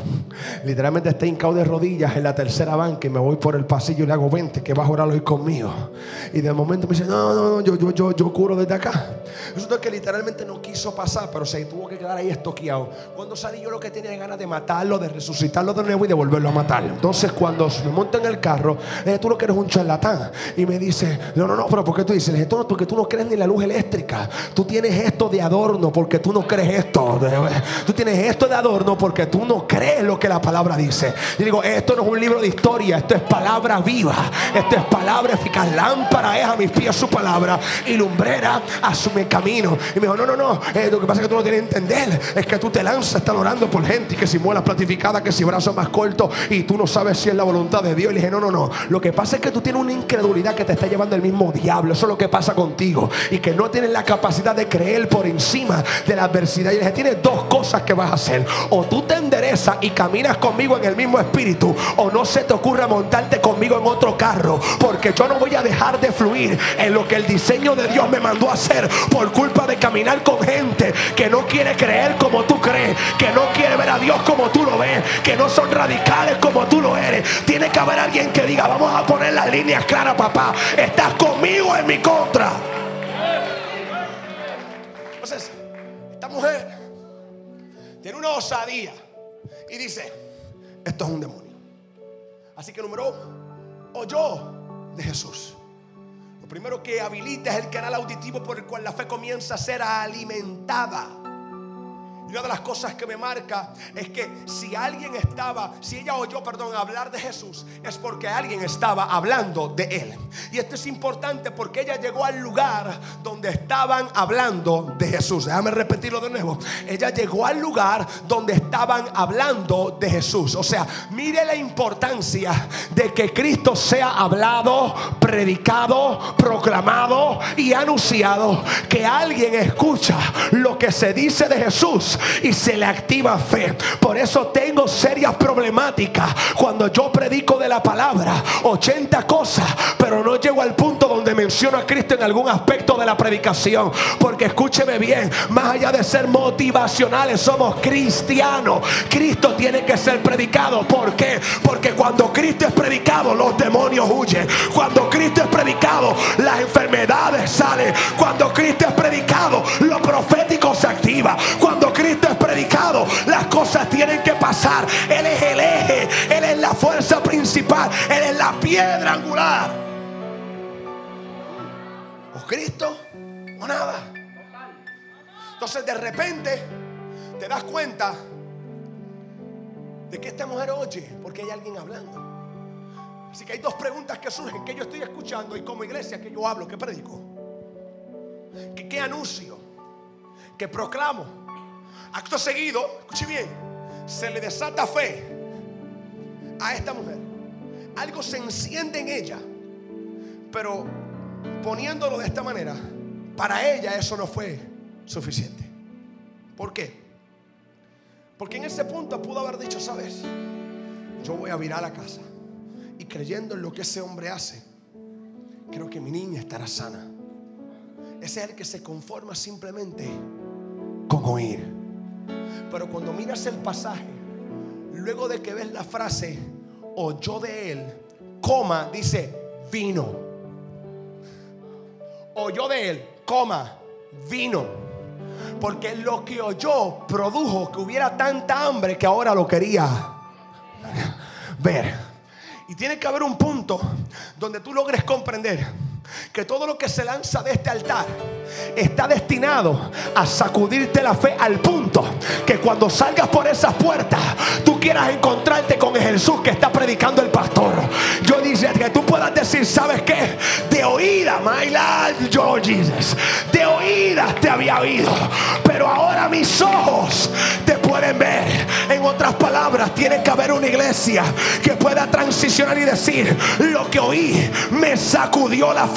literalmente estoy hincado de rodillas en la tercera banca y me voy por el pasillo y le hago 20, que vas a orar hoy conmigo. Y de momento me dice, no, no, no, yo, yo, yo, yo curo desde acá. Resulta que literalmente no quiso pasar, pero se tuvo que quedar ahí estoqueado. Cuando salí yo lo que tenía ganas de matarlo, de resucitarlo de nuevo y de volverlo a matar. Entonces cuando me monto en el carro, le dije, tú no quieres un charlatán. Y me dice, no, no, no, pero ¿por qué tú dices? Le dije, tú no, porque tú no crees ni la luz eléctrica. Tú tienes esto de adorno porque tú no crees esto. Tú tienes esto de adorno porque tú no crees lo que la palabra dice. Y digo, esto no es un libro de historia, esto es palabra viva. Esto es palabra eficaz. Lámpara es a mis pies su palabra y lumbrera a su camino. Y me dijo, no, no, no. Eh, lo que pasa es que tú no tienes que entender. Es que tú te lanzas, estás orando por gente y que si muelas platificadas, que si brazos más cortos y tú no sabes si es la voluntad de Dios. Y le dije, no, no, no. Lo que pasa es que tú tienes una incredulidad que te está llevando el mismo diablo. Eso es lo que pasa contigo. Y que no tienes la capacidad de creer por encima de la adversidad. Y le dije, tienes dos cosas que vas a hacer. O tú te enderezas y caminas conmigo en el mismo espíritu. O no se te ocurra montarte conmigo en otro carro. Porque yo no voy a dejar de fluir en lo que el diseño de Dios me mandó a hacer. Por culpa de caminar con gente que no quiere creer como tú crees. Que no quiere ver a Dios como tú lo ves. Que no son radicales como tú lo eres. Tiene que haber alguien que diga, vamos a poner las líneas claras, papá. Estás conmigo en mi contra. Entonces, esta mujer tiene una osadía y dice, esto es un demonio. Así que número uno, oyó de Jesús. Lo primero que habilita es el canal auditivo por el cual la fe comienza a ser alimentada. Y una de las cosas que me marca es que si alguien estaba, si ella oyó, perdón, hablar de Jesús, es porque alguien estaba hablando de él. Y esto es importante porque ella llegó al lugar donde estaban hablando de Jesús. Déjame repetirlo de nuevo. Ella llegó al lugar donde estaban hablando de Jesús. O sea, mire la importancia de que Cristo sea hablado, predicado, proclamado y anunciado. Que alguien escucha lo que se dice de Jesús y se le activa fe. Por eso tengo serias problemáticas cuando yo predico de la palabra 80 cosas, pero no llego al punto donde menciono a Cristo en algún aspecto de la predicación. Porque escúcheme bien, más allá de ser motivacionales, somos cristianos. Cristo tiene que ser predicado. ¿Por qué? Porque cuando Cristo es predicado, los demonios huyen. Cuando Cristo es predicado, las enfermedades salen. Cuando Cristo es predicado, lo profético se activa. Cuando Cristo Cristo es predicado, las cosas tienen que pasar. Él es el eje, Él es la fuerza principal, Él es la piedra angular. O Cristo o nada. Entonces de repente te das cuenta de que esta mujer oye porque hay alguien hablando. Así que hay dos preguntas que surgen que yo estoy escuchando y como iglesia que yo hablo, que predico. ¿Qué, qué anuncio? que proclamo. Acto seguido, escuche bien, se le desata fe a esta mujer. Algo se enciende en ella, pero poniéndolo de esta manera, para ella eso no fue suficiente. ¿Por qué? Porque en ese punto pudo haber dicho, sabes, yo voy a virar a la casa y creyendo en lo que ese hombre hace, creo que mi niña estará sana. Ese es el que se conforma simplemente con oír. Pero cuando miras el pasaje, luego de que ves la frase, oyó de él, coma, dice, vino. Oyó de él, coma, vino. Porque lo que oyó produjo que hubiera tanta hambre que ahora lo quería ver. Y tiene que haber un punto donde tú logres comprender que todo lo que se lanza de este altar está destinado a sacudirte la fe al punto que cuando salgas por esas puertas tú quieras encontrarte con Jesús que está predicando el pastor. Yo dice que tú puedas decir, ¿sabes qué? De oída, my Lord, yo Jesus, de oídas te había oído, pero ahora mis ojos te pueden ver. En otras palabras, tiene que haber una iglesia que pueda transicionar y decir, lo que oí me sacudió la fe,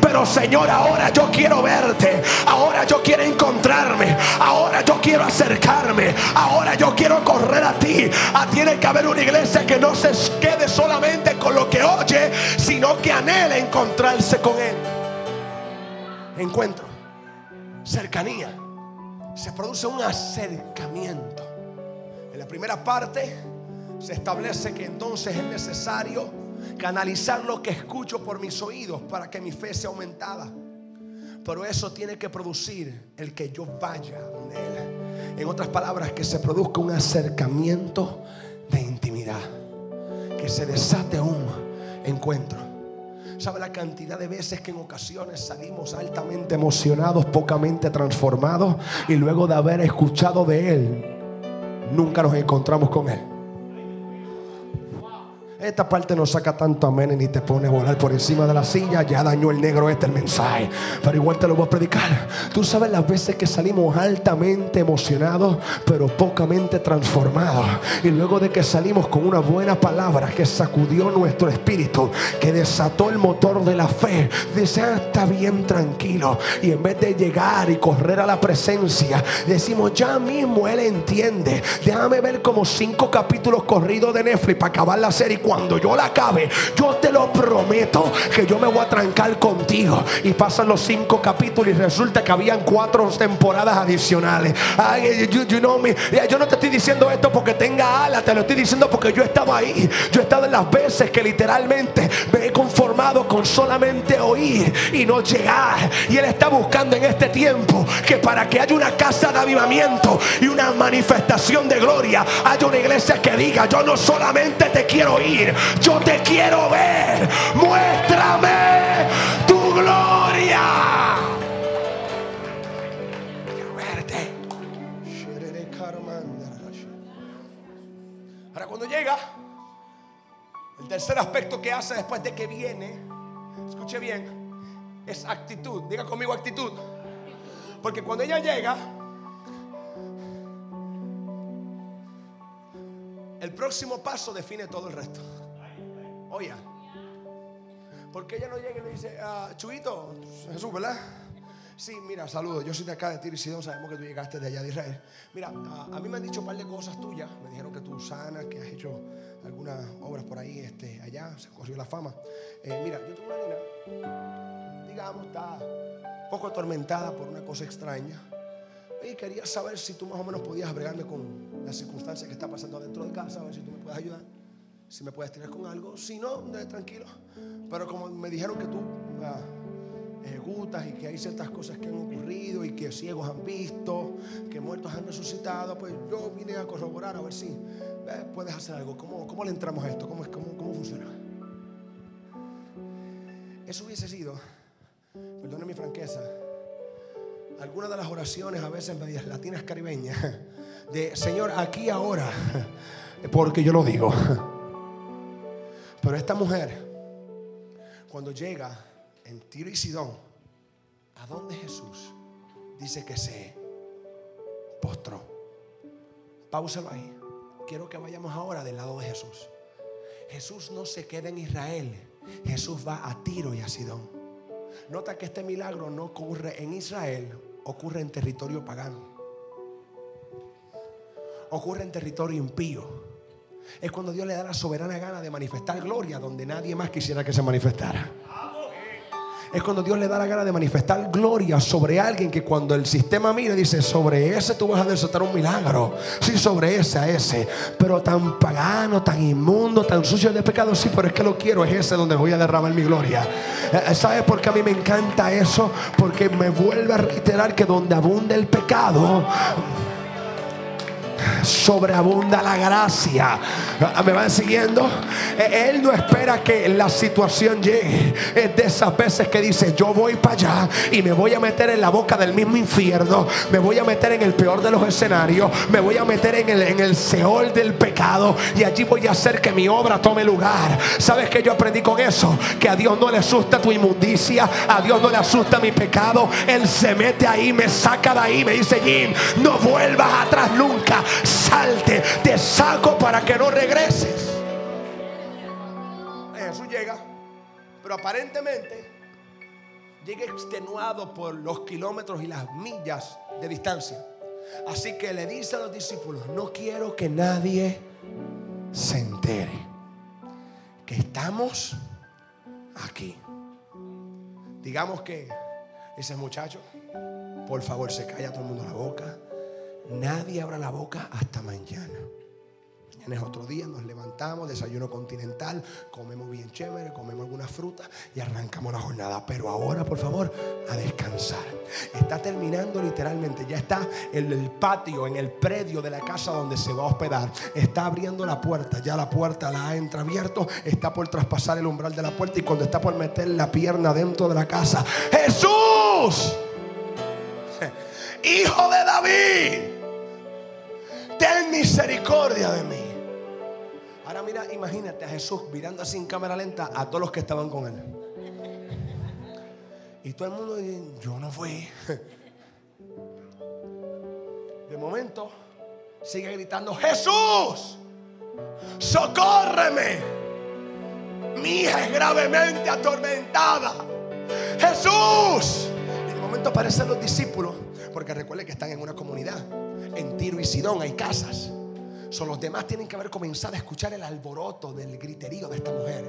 pero Señor, ahora yo quiero verte, ahora yo quiero encontrarme, ahora yo quiero acercarme, ahora yo quiero correr a ti. Ah, tiene que haber una iglesia que no se quede solamente con lo que oye, sino que anhele encontrarse con Él. Encuentro, cercanía, se produce un acercamiento. En la primera parte se establece que entonces es necesario canalizar lo que escucho por mis oídos para que mi fe sea aumentada. Pero eso tiene que producir el que yo vaya donde Él. En otras palabras, que se produzca un acercamiento de intimidad. Que se desate un encuentro. ¿Sabe la cantidad de veces que en ocasiones salimos altamente emocionados, pocamente transformados y luego de haber escuchado de Él, nunca nos encontramos con Él? Esta parte no saca tanto amén ni te pone a volar por encima de la silla. Ya dañó el negro este el mensaje. Pero igual te lo voy a predicar. Tú sabes las veces que salimos altamente emocionados, pero pocamente transformados. Y luego de que salimos con una buena palabra que sacudió nuestro espíritu, que desató el motor de la fe, dice, ah, está bien tranquilo. Y en vez de llegar y correr a la presencia, decimos, ya mismo Él entiende. Déjame ver como cinco capítulos corridos de Netflix para acabar la serie cuando yo la acabe, yo te lo prometo que yo me voy a trancar contigo. Y pasan los cinco capítulos y resulta que habían cuatro temporadas adicionales. Ay. Yo no te estoy diciendo esto porque tenga alas, te lo estoy diciendo porque yo estaba ahí. Yo he estado en las veces que literalmente me he conformado con solamente oír y no llegar. Y Él está buscando en este tiempo que para que haya una casa de avivamiento y una manifestación de gloria, haya una iglesia que diga, yo no solamente te quiero yo te quiero ver. Muéstrame tu gloria. Quiero verte. Ahora cuando llega, el tercer aspecto que hace después de que viene, escuche bien, es actitud. Diga conmigo actitud. Porque cuando ella llega, el próximo paso define todo el resto. Oye, porque ella no llega y le dice, ah, Chuito, Jesús, ¿verdad? Sí, mira, saludos. Yo soy de acá de Tiro. Sabemos que tú llegaste de allá de Israel. Mira, a, a mí me han dicho un par de cosas tuyas. Me dijeron que tú sanas, que has hecho algunas obras por ahí este, allá. Se corrió la fama. Eh, mira, yo tengo una nena, digamos, está un poco atormentada por una cosa extraña. Y quería saber si tú más o menos podías bregarme con las circunstancias que está pasando dentro de casa, a ver si tú me puedes ayudar, si me puedes tirar con algo. Si no, tranquilo. Pero como me dijeron que tú ah, ejecutas y que hay ciertas cosas que han ocurrido y que ciegos han visto, que muertos han resucitado, pues yo vine a corroborar a ver si eh, puedes hacer algo. ¿Cómo, cómo le entramos a esto? ¿Cómo, cómo, cómo funciona? Eso hubiese sido, perdone mi franqueza, algunas de las oraciones a veces latinas caribeñas de Señor aquí ahora porque yo lo digo pero esta mujer cuando llega en Tiro y Sidón a donde Jesús dice que se postró. Páusalo ahí. Quiero que vayamos ahora del lado de Jesús. Jesús no se queda en Israel. Jesús va a Tiro y a Sidón. Nota que este milagro no ocurre en Israel, ocurre en territorio pagano. Ocurre en territorio impío. Es cuando Dios le da la soberana gana de manifestar gloria donde nadie más quisiera que se manifestara. Es cuando Dios le da la gana de manifestar gloria sobre alguien que cuando el sistema mira dice, sobre ese tú vas a desatar un milagro. Sí, sobre ese a ese. Pero tan pagano, tan inmundo, tan sucio de pecado, sí, pero es que lo quiero, es ese donde voy a derramar mi gloria. Eh, eh, ¿Sabes por qué a mí me encanta eso? Porque me vuelve a reiterar que donde abunda el pecado, sobreabunda la gracia. Ah, ¿Me van siguiendo? Eh, él no espera que la situación llegue. Es de esas veces que dice, yo voy para allá y me voy a meter en la boca del mismo infierno. Me voy a meter en el peor de los escenarios. Me voy a meter en el, en el seol del pecado. Y allí voy a hacer que mi obra tome lugar. ¿Sabes que yo aprendí con eso? Que a Dios no le asusta tu inmundicia. A Dios no le asusta mi pecado. Él se mete ahí, me saca de ahí. Me dice, Jim, no vuelvas atrás nunca salte, te saco para que no regreses. Jesús llega, pero aparentemente llega extenuado por los kilómetros y las millas de distancia. Así que le dice a los discípulos, no quiero que nadie se entere que estamos aquí. Digamos que ese muchacho, por favor, se calla todo el mundo la boca Nadie abra la boca hasta mañana. Mañana es otro día, nos levantamos, desayuno continental, comemos bien chévere, comemos algunas frutas y arrancamos la jornada. Pero ahora, por favor, a descansar. Está terminando literalmente, ya está en el patio, en el predio de la casa donde se va a hospedar. Está abriendo la puerta, ya la puerta la ha entreabierto, está por traspasar el umbral de la puerta y cuando está por meter la pierna dentro de la casa, Jesús, hijo de David ten misericordia de mí. Ahora mira, imagínate a Jesús mirando así en cámara lenta a todos los que estaban con él. Y todo el mundo dice, yo no fui. De momento sigue gritando, Jesús, socórreme. Mi hija es gravemente atormentada. Jesús. Y de momento aparecen los discípulos, porque recuerden que están en una comunidad en Tiro y Sidón hay casas. Son los demás tienen que haber comenzado a escuchar el alboroto del griterío de esta mujer.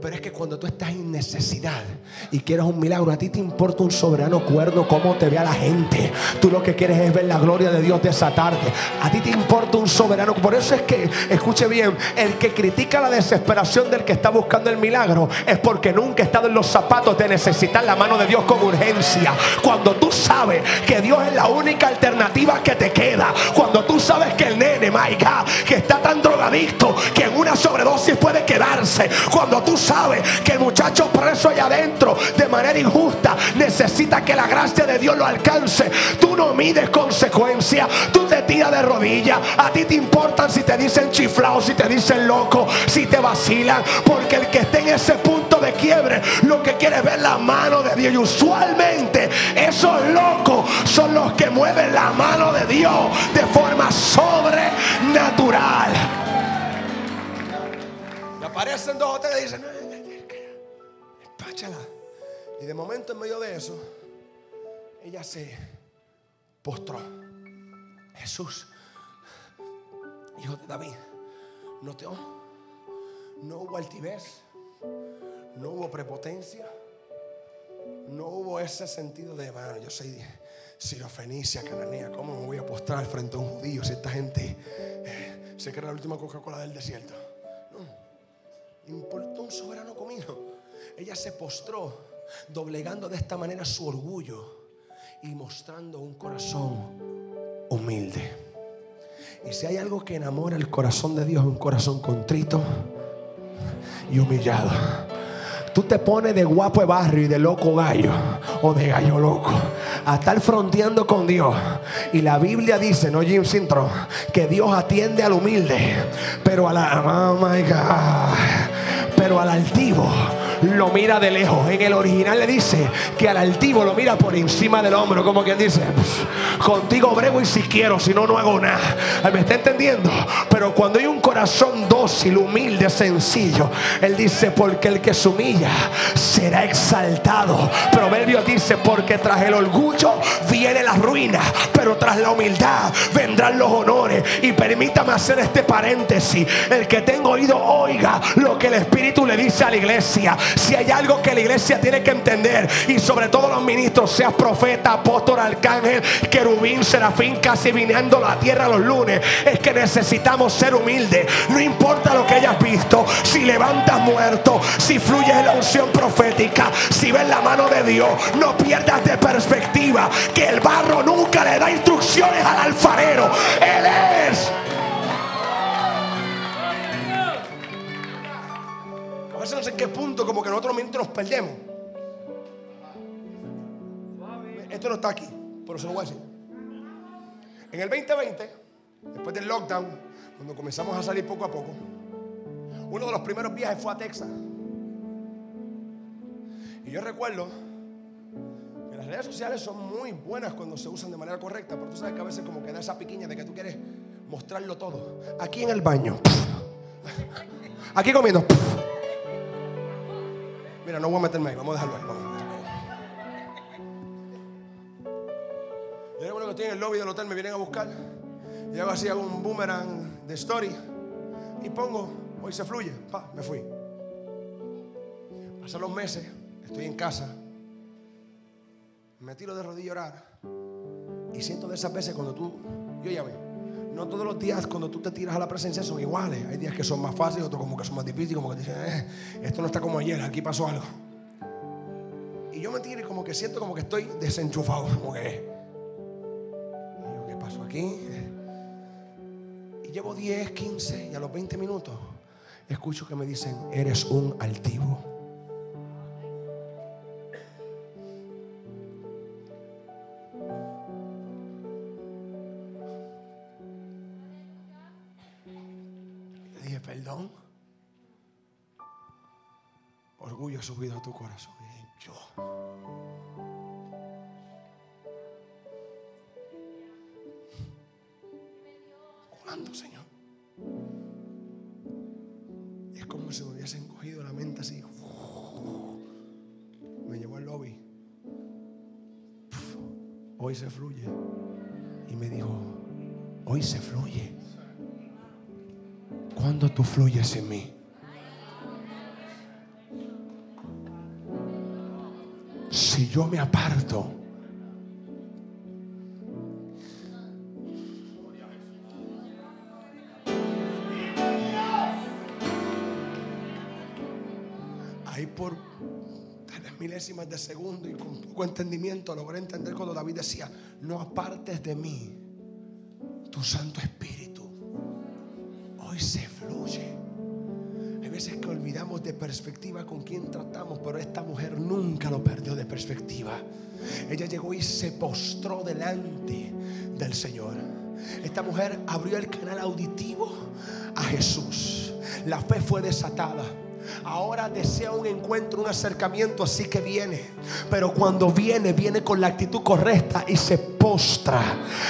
Pero es que cuando tú estás en necesidad y quieres un milagro, a ti te importa un soberano cuerno cómo te vea la gente. Tú lo que quieres es ver la gloria de Dios de esa tarde. A ti te importa un soberano. Por eso es que, escuche bien, el que critica la desesperación del que está buscando el milagro es porque nunca ha estado en los zapatos de necesitar la mano de Dios con urgencia. Cuando tú sabes que Dios es la única alternativa que te queda. Cuando tú sabes que el nene, my God, que está tan drogadicto que en una sobredosis puede quedarse. Cuando tú sabe que el muchacho preso allá adentro de manera injusta necesita que la gracia de Dios lo alcance. Tú no mides consecuencias, tú te tiras de rodillas. A ti te importan si te dicen chiflado, si te dicen loco, si te vacilan, porque el que esté en ese punto de quiebre lo que quiere es ver la mano de Dios. Y usualmente esos locos son los que mueven la mano de Dios de forma sobrenatural. Aparecen dos o tres y dicen, y de momento en medio de eso, ella se postró. Jesús, hijo de David, no te no hubo altivez, no hubo prepotencia, no hubo ese sentido de, mano, yo soy sirofenicia, cananea, ¿cómo me voy a postrar frente a un judío si esta gente eh, se cree la última Coca-Cola del desierto? Importó un soberano comino ella se postró, doblegando de esta manera su orgullo y mostrando un corazón humilde. Y si hay algo que enamora el corazón de Dios, un corazón contrito y humillado. Tú te pones de guapo de barrio y de loco gallo o de gallo loco a estar fronteando con Dios. Y la Biblia dice, no Jim Sintro, que Dios atiende al humilde, pero a la oh pero al altivo lo mira de lejos. En el original le dice que al altivo lo mira por encima del hombro, como quien dice, Contigo brego y si quiero, si no, no hago nada. ¿Me está entendiendo? Pero cuando hay un corazón dócil, humilde, sencillo, Él dice, porque el que se humilla será exaltado. Proverbio dice, porque tras el orgullo viene la ruina, pero tras la humildad vendrán los honores. Y permítame hacer este paréntesis. El que tenga oído, oiga lo que el Espíritu le dice a la iglesia. Si hay algo que la iglesia tiene que entender, y sobre todo los ministros, seas profeta, apóstol, arcángel, querubín, serafín, casi viniendo la tierra los lunes, es que necesitamos ser humildes. No importa lo que hayas visto, si levantas muerto, si fluyes en la unción profética, si ves la mano de Dios, no pierdas de perspectiva que el barro nunca le da instrucciones al alfarero. Él es. A veces no sé en qué punto como que nosotros mismos nos perdemos. Esto no está aquí, pero se lo voy a decir. En el 2020, después del lockdown, cuando comenzamos a salir poco a poco, uno de los primeros viajes fue a Texas. Y yo recuerdo que las redes sociales son muy buenas cuando se usan de manera correcta, pero tú sabes que a veces como que da esa piquiña de que tú quieres mostrarlo todo. Aquí en el baño. Aquí comiendo. Mira, no voy a meterme ahí, vamos a dejarlo ahí. Vamos. Yo recuerdo que estoy en el lobby del hotel, me vienen a buscar. Y hago así, hago un boomerang de story. Y pongo, hoy se fluye. Pa, me fui. Pasan los meses, estoy en casa. Me tiro de rodillas a orar. Y siento de esas veces cuando tú, yo ya veo. No todos los días cuando tú te tiras a la presencia son iguales. Hay días que son más fáciles, otros como que son más difíciles, como que dicen, eh, esto no está como ayer, aquí pasó algo. Y yo me tiro y como que siento como que estoy desenchufado, como que, y yo, ¿qué pasó aquí? Y llevo 10, 15 y a los 20 minutos escucho que me dicen, eres un altivo. Le dije, perdón. Orgullo ha subido a tu corazón. Y yo. ¿Cuándo, Señor? Es como si me hubiesen cogido la mente así. Me llevó al lobby. Hoy se fluye. Y me dijo, hoy se fluye. ¿Cuándo tú fluyes en mí? Si yo me aparto, milésimas de segundo y con poco entendimiento logré entender cuando David decía, no apartes de mí tu Santo Espíritu. Hoy se fluye. Hay veces que olvidamos de perspectiva con quién tratamos, pero esta mujer nunca lo perdió de perspectiva. Ella llegó y se postró delante del Señor. Esta mujer abrió el canal auditivo a Jesús. La fe fue desatada. Ahora desea un encuentro, un acercamiento, así que viene. Pero cuando viene, viene con la actitud correcta y se postra.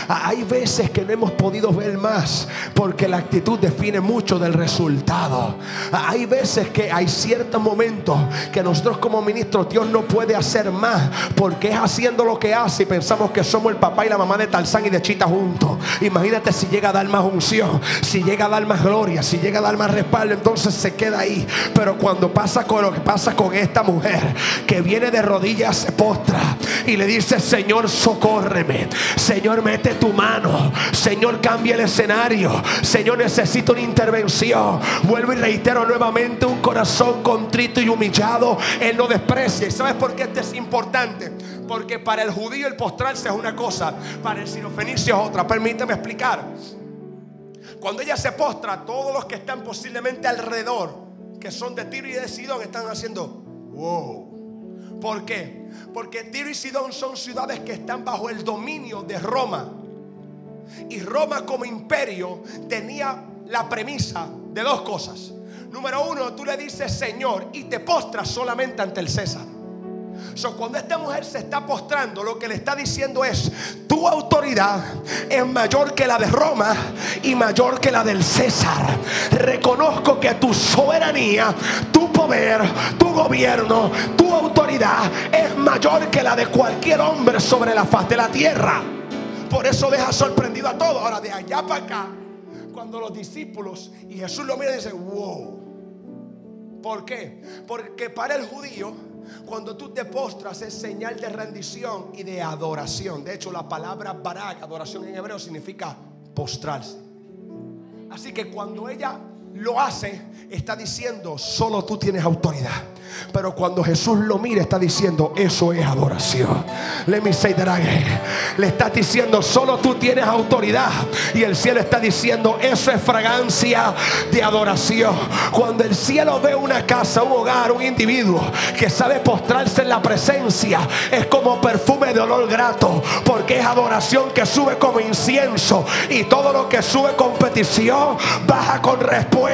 Hay veces que no hemos podido ver más porque la actitud define mucho del resultado. Hay veces que hay ciertos momentos que nosotros como ministros Dios no puede hacer más porque es haciendo lo que hace y pensamos que somos el papá y la mamá de Tarzán y de Chita juntos. Imagínate si llega a dar más unción, si llega a dar más gloria, si llega a dar más respaldo, entonces se queda ahí. Pero cuando pasa con lo que pasa con esta mujer que viene de rodillas, se postra y le dice, Señor, socórreme. Señor, mete tu mano. Señor, cambia el escenario. Señor, necesito una intervención. Vuelvo y reitero nuevamente, un corazón contrito y humillado, Él no desprecia. ¿Y sabes por qué esto es importante? Porque para el judío el postrarse es una cosa, para el sirofenicio es otra. Permíteme explicar. Cuando ella se postra, todos los que están posiblemente alrededor, que son de Tiro y de Sidón, están haciendo wow. ¿Por qué? Porque Tiro y Sidón son ciudades que están bajo el dominio de Roma. Y Roma como imperio tenía la premisa de dos cosas. Número uno, tú le dices Señor y te postras solamente ante el César. So, cuando esta mujer se está postrando, lo que le está diciendo es, tu autoridad es mayor que la de Roma y mayor que la del César. Reconozco que tu soberanía, tu poder, tu gobierno, tu autoridad es mayor que la de cualquier hombre sobre la faz de la tierra. Por eso deja sorprendido a todos. Ahora, de allá para acá, cuando los discípulos y Jesús lo mira y dice, wow. ¿Por qué? Porque para el judío, cuando tú te postras es señal de rendición y de adoración. De hecho, la palabra barak, adoración en hebreo, significa postrarse. Así que cuando ella lo hace, está diciendo, solo tú tienes autoridad. Pero cuando Jesús lo mira, está diciendo, eso es adoración. Let me say. Le está diciendo, solo tú tienes autoridad. Y el cielo está diciendo, eso es fragancia de adoración. Cuando el cielo ve una casa, un hogar, un individuo que sabe postrarse en la presencia, es como perfume de olor grato. Porque es adoración que sube como incienso. Y todo lo que sube con petición, baja con respuesta.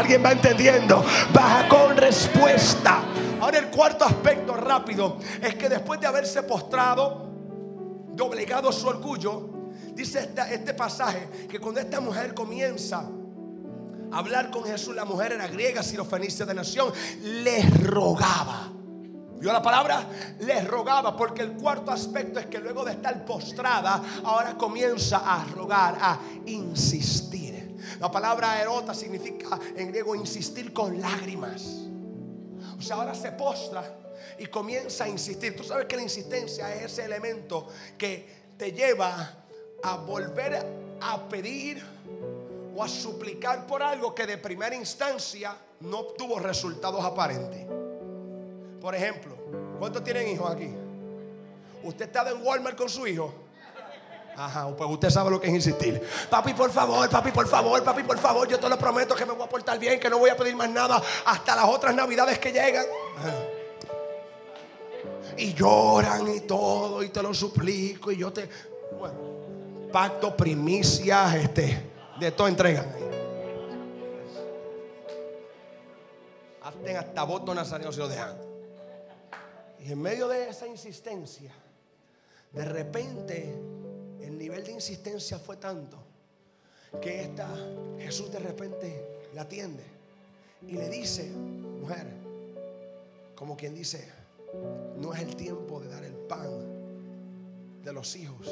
¿Alguien va entendiendo? Baja con respuesta. Ahora el cuarto aspecto rápido es que después de haberse postrado, doblegado su orgullo, dice este, pasaje que cuando esta mujer comienza a hablar con Jesús, la mujer era griega, sirofenicia de nación, les rogaba. ¿Vio la palabra? Les rogaba, porque el cuarto aspecto es que luego de estar postrada, ahora comienza a rogar, a insistir. La palabra erota significa en griego insistir con lágrimas. O sea, ahora se postra y comienza a insistir. Tú sabes que la insistencia es ese elemento que te lleva a volver a pedir o a suplicar por algo que de primera instancia no obtuvo resultados aparentes. Por ejemplo, ¿cuántos tienen hijos aquí? ¿Usted está en Walmart con su hijo? Ajá, pues usted sabe lo que es insistir. Papi, por favor, papi, por favor, papi, por favor, yo te lo prometo que me voy a portar bien, que no voy a pedir más nada hasta las otras navidades que llegan. Y lloran y todo, y te lo suplico, y yo te. Bueno, pacto, primicias, este, de todo entregan. Hasta, hasta voto nazareno se lo dejan. Y en medio de esa insistencia, de repente nivel de insistencia fue tanto que esta Jesús de repente la atiende y le dice, mujer, como quien dice, no es el tiempo de dar el pan de los hijos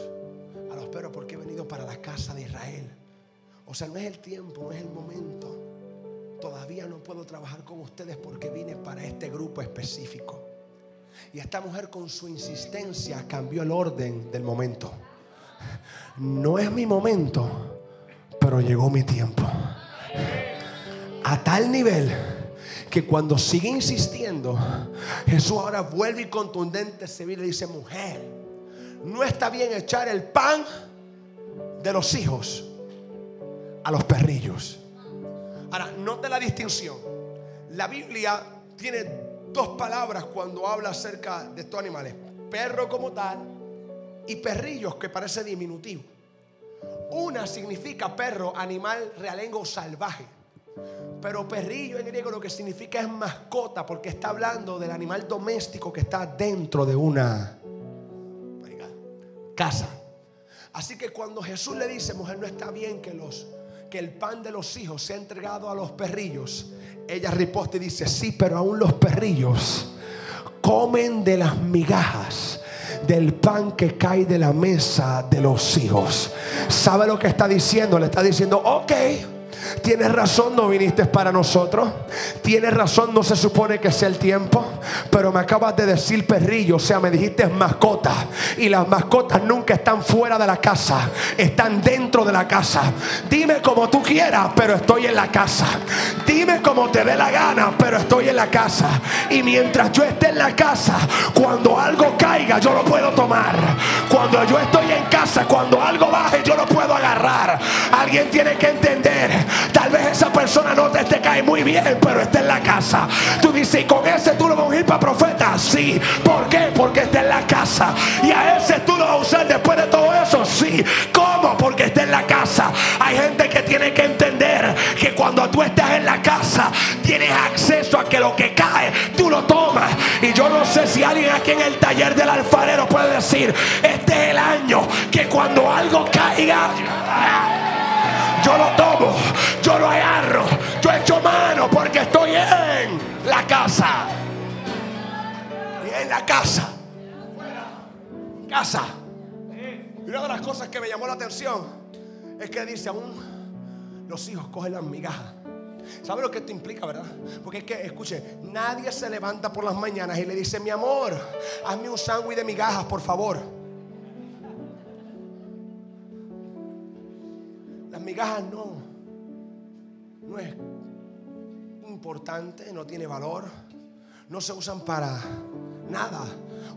a los perros porque he venido para la casa de Israel. O sea, no es el tiempo, no es el momento. Todavía no puedo trabajar con ustedes porque vine para este grupo específico. Y esta mujer con su insistencia cambió el orden del momento no es mi momento, pero llegó mi tiempo. A tal nivel que cuando sigue insistiendo, Jesús ahora vuelve y contundente se ve y dice, mujer, no está bien echar el pan de los hijos a los perrillos. Ahora, note la distinción. La Biblia tiene dos palabras cuando habla acerca de estos animales. Perro como tal y perrillos, que parece diminutivo. Una significa perro, animal realengo salvaje. Pero perrillo en griego lo que significa es mascota, porque está hablando del animal doméstico que está dentro de una casa. Así que cuando Jesús le dice, mujer, no está bien que los que el pan de los hijos sea entregado a los perrillos, ella riposte y dice, sí, pero aún los perrillos comen de las migajas del pan que cae de la mesa de los hijos. ¿Sabe lo que está diciendo? Le está diciendo, ok. Tienes razón, no viniste para nosotros. Tienes razón, no se supone que sea el tiempo. Pero me acabas de decir perrillo, o sea, me dijiste mascota. Y las mascotas nunca están fuera de la casa, están dentro de la casa. Dime como tú quieras, pero estoy en la casa. Dime como te dé la gana, pero estoy en la casa. Y mientras yo esté en la casa, cuando algo caiga, yo lo puedo tomar. Cuando yo estoy en casa, cuando algo baje, yo lo puedo agarrar. Alguien tiene que entender Tal vez esa persona no te, cae muy bien, pero está en la casa. Tú dices, ¿y con ese tú lo vas a ir para profeta? Sí. ¿Por qué? Porque está en la casa. Y a ese tú lo vas a usar después de todo eso. Sí. ¿Cómo? Porque está en la casa. Hay gente que tiene que entender que cuando tú estás en la casa, tienes acceso a que lo que cae, tú lo tomas. Y yo no sé si alguien aquí en el taller del alfarero puede decir, este es el año que cuando algo caiga, yo lo tomo, yo lo agarro, yo echo mano porque estoy en la casa. En la casa. Casa. Y una de las cosas que me llamó la atención es que dice aún los hijos cogen las migajas. ¿Sabe lo que esto implica, verdad? Porque es que, escuche, nadie se levanta por las mañanas y le dice, mi amor, hazme un sándwich de migajas, por favor. Migajas no, no es importante, no tiene valor, no se usan para nada.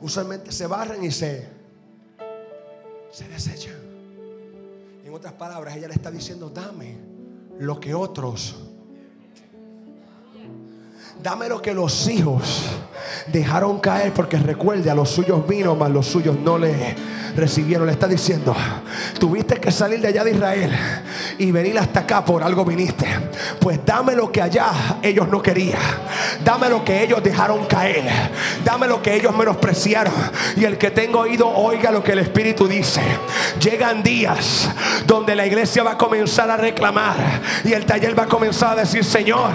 Usualmente se barren y se, se desechan. En otras palabras, ella le está diciendo, dame lo que otros Dame lo que los hijos dejaron caer porque recuerde a los suyos vino, mas los suyos no le recibieron. Le está diciendo, tuviste que salir de allá de Israel y venir hasta acá, por algo viniste. Pues dame lo que allá ellos no querían. Dame lo que ellos dejaron caer. Dame lo que ellos menospreciaron. Y el que tenga oído, oiga lo que el Espíritu dice. Llegan días donde la iglesia va a comenzar a reclamar y el taller va a comenzar a decir, Señor,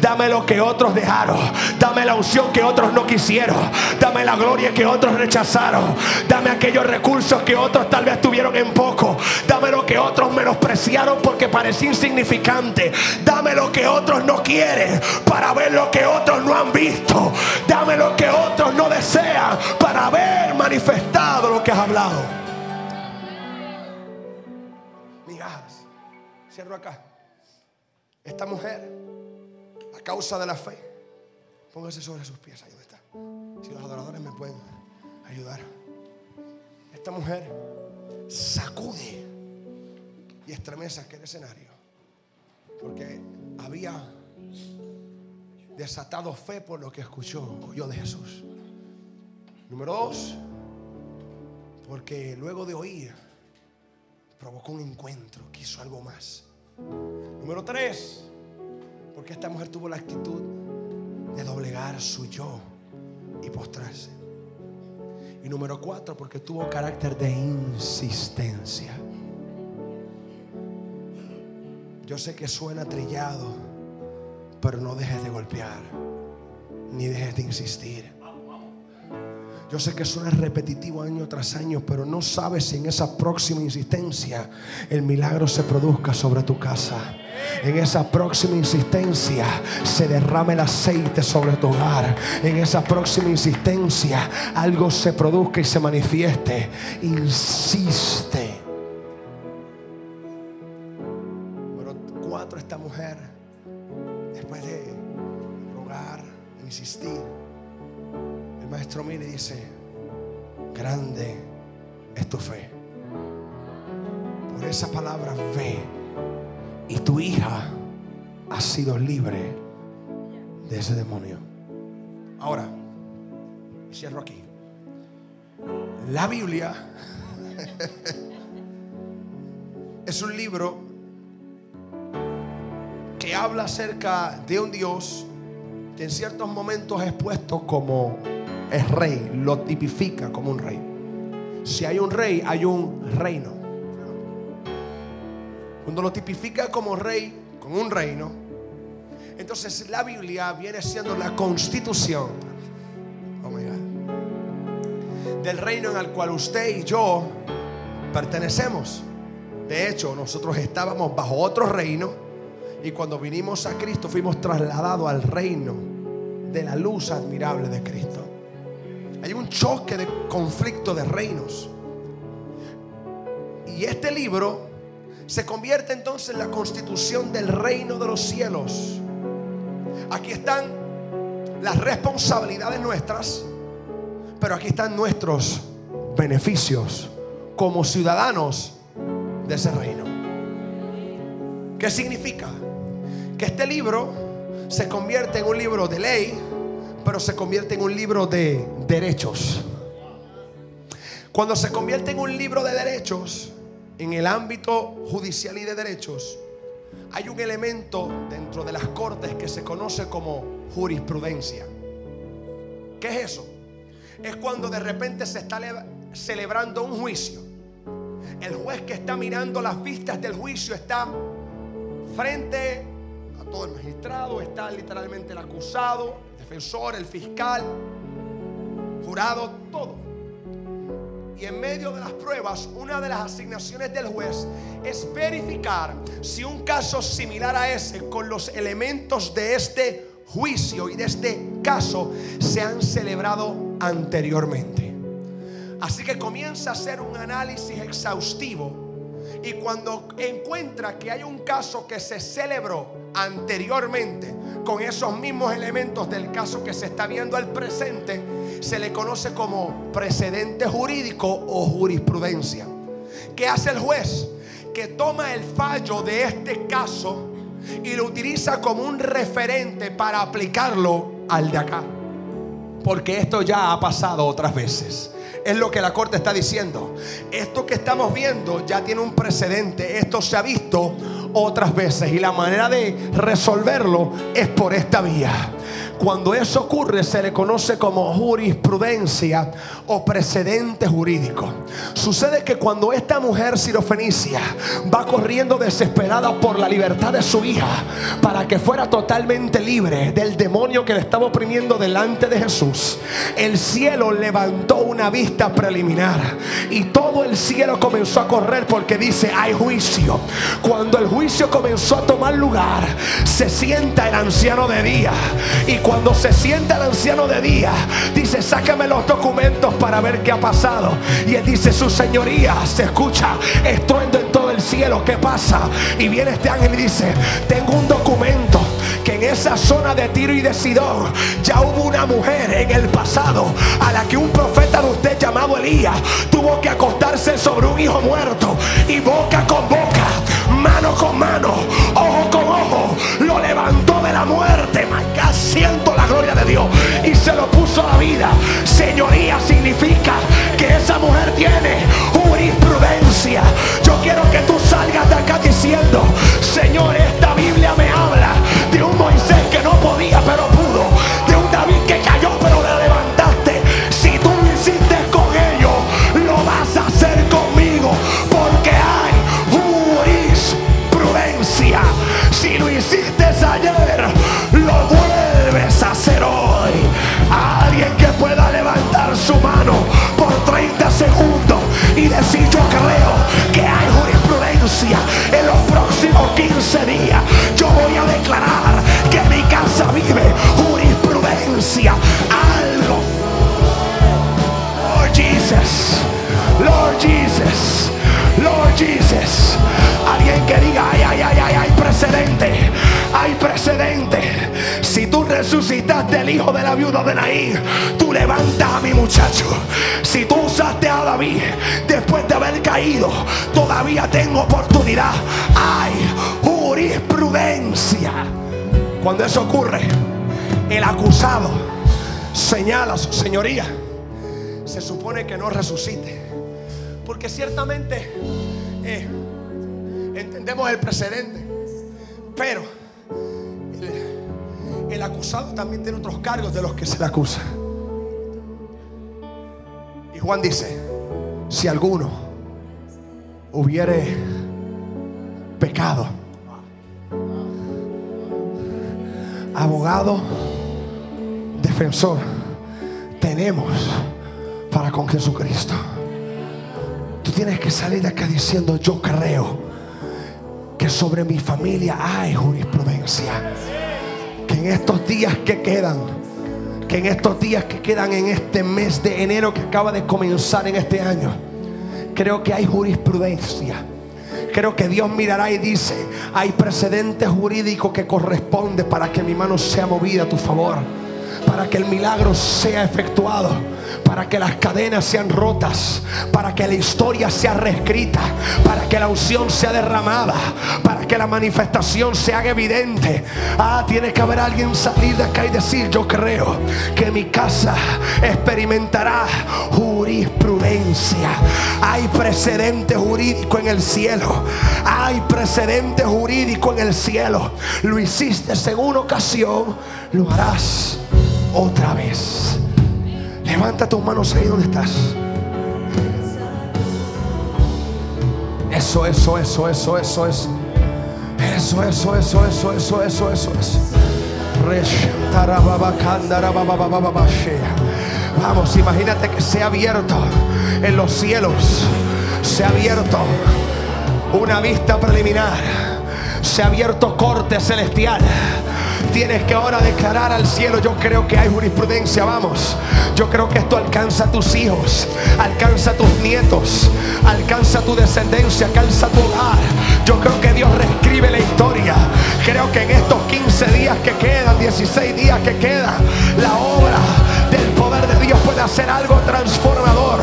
dame lo que otros dejaron. Dame la unción que otros no quisieron. Dame la gloria que otros rechazaron. Dame aquellos recursos que otros tal vez tuvieron en poco. Dame lo que otros menospreciaron porque parecía insignificante. Dame lo que otros no quieren para ver lo que otros no han visto. Dame lo que otros no desean para haber manifestado lo que has hablado. Migajas. Cierro acá. Esta mujer, a causa de la fe, póngase sobre sus pies. Ahí donde está. Si los adoradores me pueden ayudar. Esta mujer sacude y estremece aquel escenario. Porque había desatado fe por lo que escuchó, oyó de Jesús. Número dos, porque luego de oír, provocó un encuentro, quiso algo más. Número tres, porque esta mujer tuvo la actitud de doblegar su yo y postrarse. Y número cuatro, porque tuvo carácter de insistencia. Yo sé que suena trillado, pero no dejes de golpear, ni dejes de insistir. Yo sé que suena repetitivo año tras año, pero no sabes si en esa próxima insistencia el milagro se produzca sobre tu casa. En esa próxima insistencia se derrame el aceite sobre tu hogar. En esa próxima insistencia algo se produzca y se manifieste. Insiste. Libre de ese demonio. Ahora, cierro aquí. La Biblia es un libro que habla acerca de un Dios que en ciertos momentos es puesto como el rey, lo tipifica como un rey. Si hay un rey, hay un reino. Cuando lo tipifica como rey, con un reino, entonces la Biblia viene siendo la constitución oh my God, del reino en el cual usted y yo pertenecemos. De hecho, nosotros estábamos bajo otro reino y cuando vinimos a Cristo fuimos trasladados al reino de la luz admirable de Cristo. Hay un choque de conflicto de reinos. Y este libro se convierte entonces en la constitución del reino de los cielos. Aquí están las responsabilidades nuestras, pero aquí están nuestros beneficios como ciudadanos de ese reino. ¿Qué significa? Que este libro se convierte en un libro de ley, pero se convierte en un libro de derechos. Cuando se convierte en un libro de derechos, en el ámbito judicial y de derechos, hay un elemento dentro de las cortes que se conoce como jurisprudencia. ¿Qué es eso? es cuando de repente se está celebrando un juicio. El juez que está mirando las vistas del juicio está frente a todo el magistrado, está literalmente el acusado, el defensor, el fiscal, jurado, todo. Y en medio de las pruebas, una de las asignaciones del juez es verificar si un caso similar a ese, con los elementos de este juicio y de este caso, se han celebrado anteriormente. Así que comienza a hacer un análisis exhaustivo y cuando encuentra que hay un caso que se celebró anteriormente con esos mismos elementos del caso que se está viendo al presente, se le conoce como precedente jurídico o jurisprudencia. ¿Qué hace el juez? Que toma el fallo de este caso y lo utiliza como un referente para aplicarlo al de acá. Porque esto ya ha pasado otras veces. Es lo que la corte está diciendo. Esto que estamos viendo ya tiene un precedente. Esto se ha visto otras veces. Y la manera de resolverlo es por esta vía. Cuando eso ocurre se le conoce como jurisprudencia o precedente jurídico. Sucede que cuando esta mujer sirofenicia va corriendo desesperada por la libertad de su hija para que fuera totalmente libre del demonio que le estaba oprimiendo delante de Jesús, el cielo levantó una vista preliminar y todo el cielo comenzó a correr porque dice hay juicio. Cuando el juicio comenzó a tomar lugar, se sienta el anciano de día y se sienta el anciano de día, dice, sácame los documentos para ver qué ha pasado. Y él dice, su señoría, se escucha estruendo en todo el cielo, ¿qué pasa? Y viene este ángel y dice, tengo un documento que en esa zona de Tiro y de Sidón ya hubo una mujer en el pasado a la que un profeta de usted llamado Elías tuvo que acostarse sobre un hijo muerto y boca con boca, mano con mano, ojo con lo levantó de la muerte. siento la gloria de Dios y se lo puso a la vida. Señoría significa que esa mujer tiene jurisprudencia. Yo quiero que tú salgas de acá diciendo, Señor, esta Biblia me habla de un Moisés que no podía, pero pudo. De un David que cayó, 15 días. Yo voy a declarar que mi casa vive jurisprudencia. Algo. Lord Jesus. Lord Jesus. Lord Jesus. Alguien que diga, ay, ay, ay, ay, hay precedente. Hay precedente. Si tú resucitaste el hijo de la viuda de Naín, tú levantas a mi muchacho. Si tú usaste a David después de haber caído, todavía tengo oportunidad. Hay jurisprudencia. Cuando eso ocurre, el acusado señala su señoría. Se supone que no resucite. Porque ciertamente eh, entendemos el precedente. Pero el, el acusado también tiene otros cargos de los que se le acusa. Y Juan dice, si alguno hubiere pecado, abogado, defensor, tenemos para con Jesucristo. Tú tienes que salir de acá diciendo, yo creo que sobre mi familia hay jurisprudencia. Que en estos días que quedan, que en estos días que quedan en este mes de enero que acaba de comenzar en este año, creo que hay jurisprudencia. Creo que Dios mirará y dice, hay precedente jurídico que corresponde para que mi mano sea movida a tu favor, para que el milagro sea efectuado para que las cadenas sean rotas, para que la historia sea reescrita, para que la unción sea derramada, para que la manifestación se haga evidente. Ah, tiene que haber alguien salir de acá y decir, yo creo que mi casa experimentará jurisprudencia. Hay precedente jurídico en el cielo. Hay precedente jurídico en el cielo. Lo hiciste en una ocasión, lo harás otra vez. Levanta tus manos ahí donde estás. Eso, eso, eso, eso, eso, eso. Eso, eso, eso, eso, eso, eso, eso, eso. Vamos, imagínate que se ha abierto en los cielos. Se ha abierto una vista preliminar. Se ha abierto corte celestial. Tienes que ahora declarar al cielo, yo creo que hay jurisprudencia, vamos. Yo creo que esto alcanza a tus hijos, alcanza a tus nietos, alcanza a tu descendencia, alcanza a tu hogar. Yo creo que Dios reescribe la historia. Creo que en estos 15 días que quedan, 16 días que quedan, la obra del poder de Dios puede hacer algo transformador,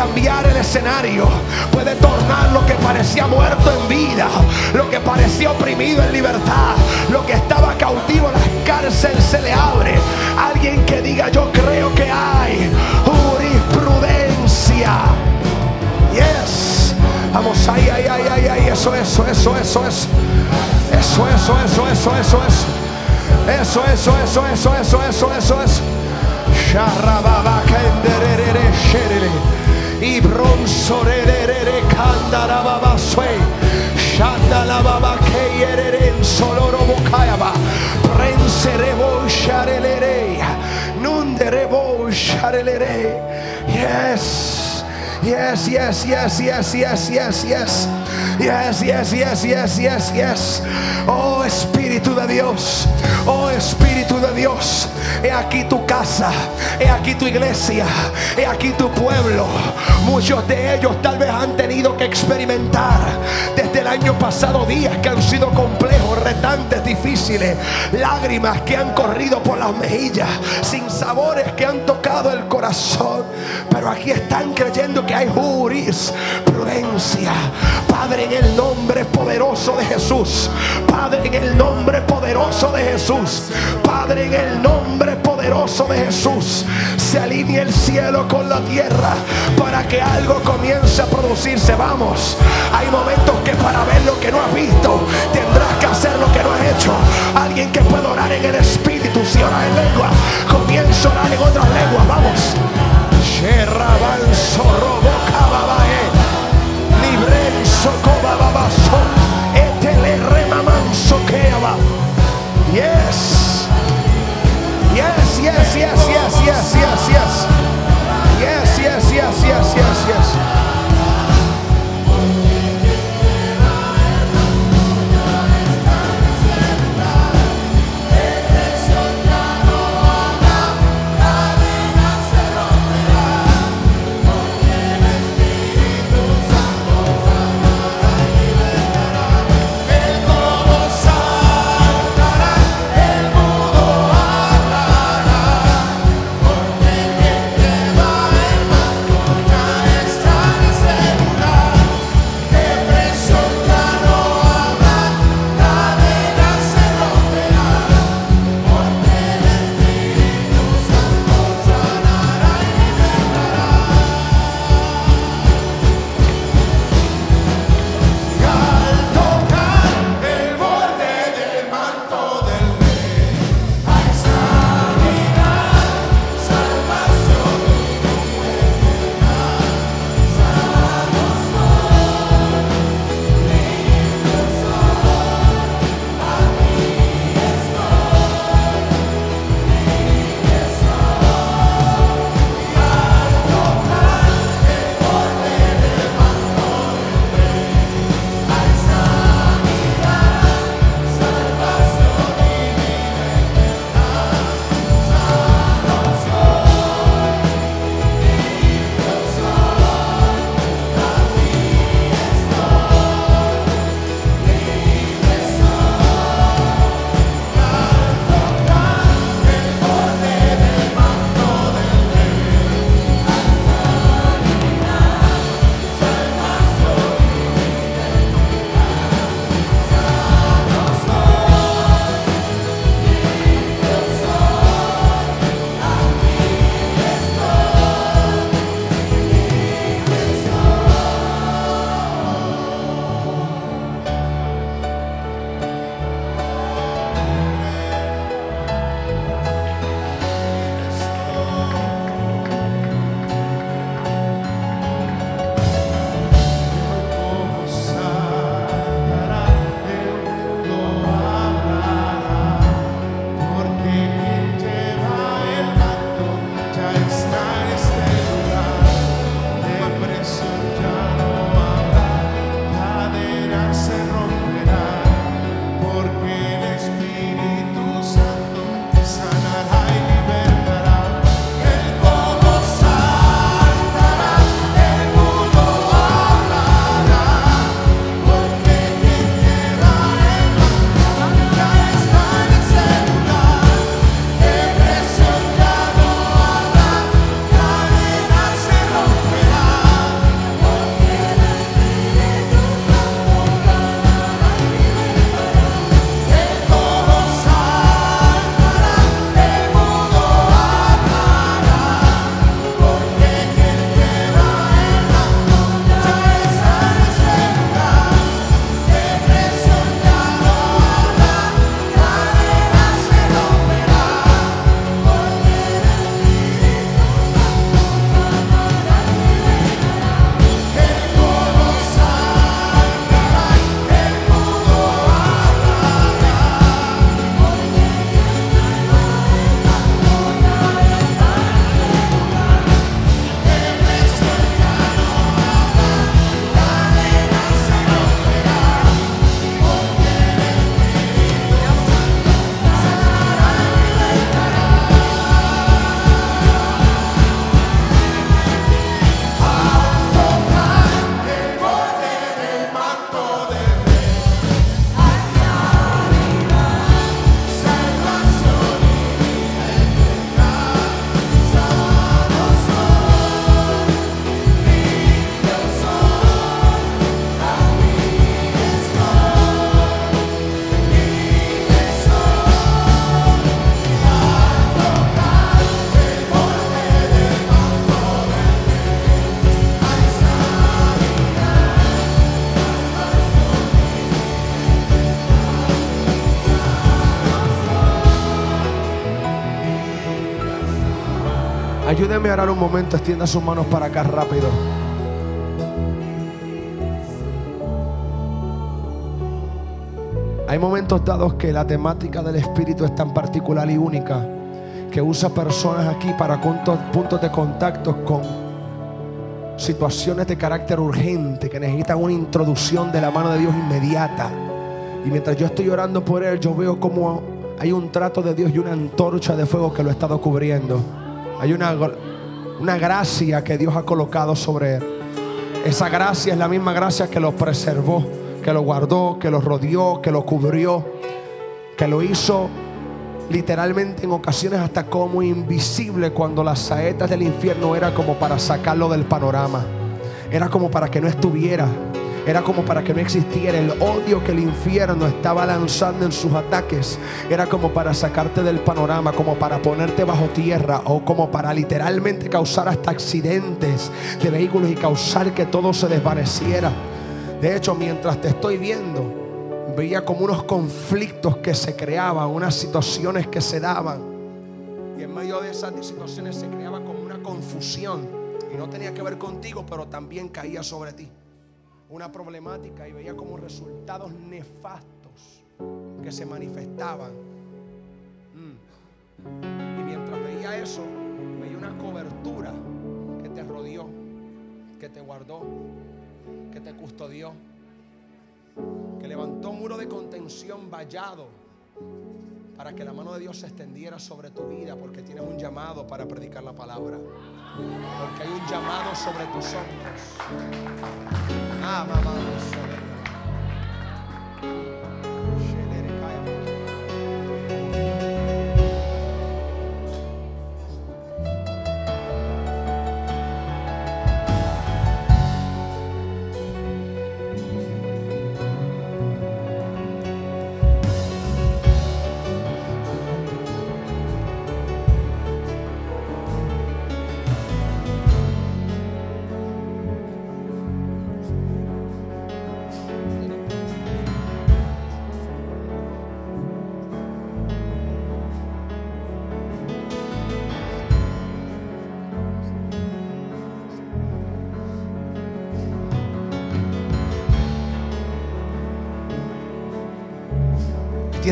cambiar el escenario, puede tornar lo que parecía muerto en vida, lo que parecía oprimido en libertad, lo que estaba cautivo en la cárcel se le abre. Alguien que diga yo creo que hay jurisprudencia. Yes. Vamos, ay, ay, ay, ay, ay, eso, eso, eso, eso, eso. Eso, eso, eso, eso, eso, eso. Eso, eso, eso, eso, eso, eso, eso, eso. Sharababa kenderere sherere. Y bronzorere kandarababa sue. Shandalababa keyerere soloro bokayaba. Prenserebo sharelere. Nunderebo sharelere. Yes. Yes, yes, yes, yes, yes, yes, yes. Yes, yes, yes, yes, yes, yes. Oh Espíritu de Dios. Oh Espíritu de Dios. He aquí tu casa. He aquí tu iglesia. He aquí tu pueblo. Muchos de ellos tal vez han tenido que experimentar desde el año pasado días que han sido complejos, retantes, difíciles. Lágrimas que han corrido por las mejillas. Sin sabores que han tocado el corazón. Pero aquí están creyendo que hay jurisprudencia. Padre, en el nombre poderoso de Jesús. Padre, en el nombre poderoso de Jesús. Padre, en el nombre poderoso de Jesús. Se alinea el cielo con la tierra para que algo comience a producirse. Vamos, hay momentos que para ver lo que no has visto tendrás hacer lo que no has hecho. Alguien que pueda orar en el espíritu, si ora en lengua, comienza a orar en otras lenguas. Vamos. Keaba. Yes. Yes, yes, yes, yes, yes, yes, yes. Yes, yes, yes, yes, yes, yes. Ayúdeme orar un momento. Extienda sus manos para acá rápido. Hay momentos dados que la temática del Espíritu es tan particular y única que usa personas aquí para puntos, puntos de contacto con situaciones de carácter urgente que necesitan una introducción de la mano de Dios inmediata. Y mientras yo estoy orando por él, yo veo como hay un trato de Dios y una antorcha de fuego que lo ha estado cubriendo. Hay una, una gracia que Dios ha colocado sobre él. Esa gracia es la misma gracia que lo preservó, que lo guardó, que lo rodeó, que lo cubrió, que lo hizo literalmente en ocasiones hasta como invisible cuando las saetas del infierno era como para sacarlo del panorama. Era como para que no estuviera. Era como para que no existiera el odio que el infierno estaba lanzando en sus ataques. Era como para sacarte del panorama, como para ponerte bajo tierra o como para literalmente causar hasta accidentes de vehículos y causar que todo se desvaneciera. De hecho, mientras te estoy viendo, veía como unos conflictos que se creaban, unas situaciones que se daban. Y en medio de esas situaciones se creaba como una confusión. Y no tenía que ver contigo, pero también caía sobre ti. Una problemática y veía como resultados nefastos que se manifestaban. Mm. Y mientras veía eso, veía una cobertura que te rodeó, que te guardó, que te custodió que levantó muro de contención vallado para que la mano de Dios se extendiera sobre tu vida, porque tienes un llamado para predicar la palabra. Porque hay un llamado sobre tus hombros. Ah, mamá.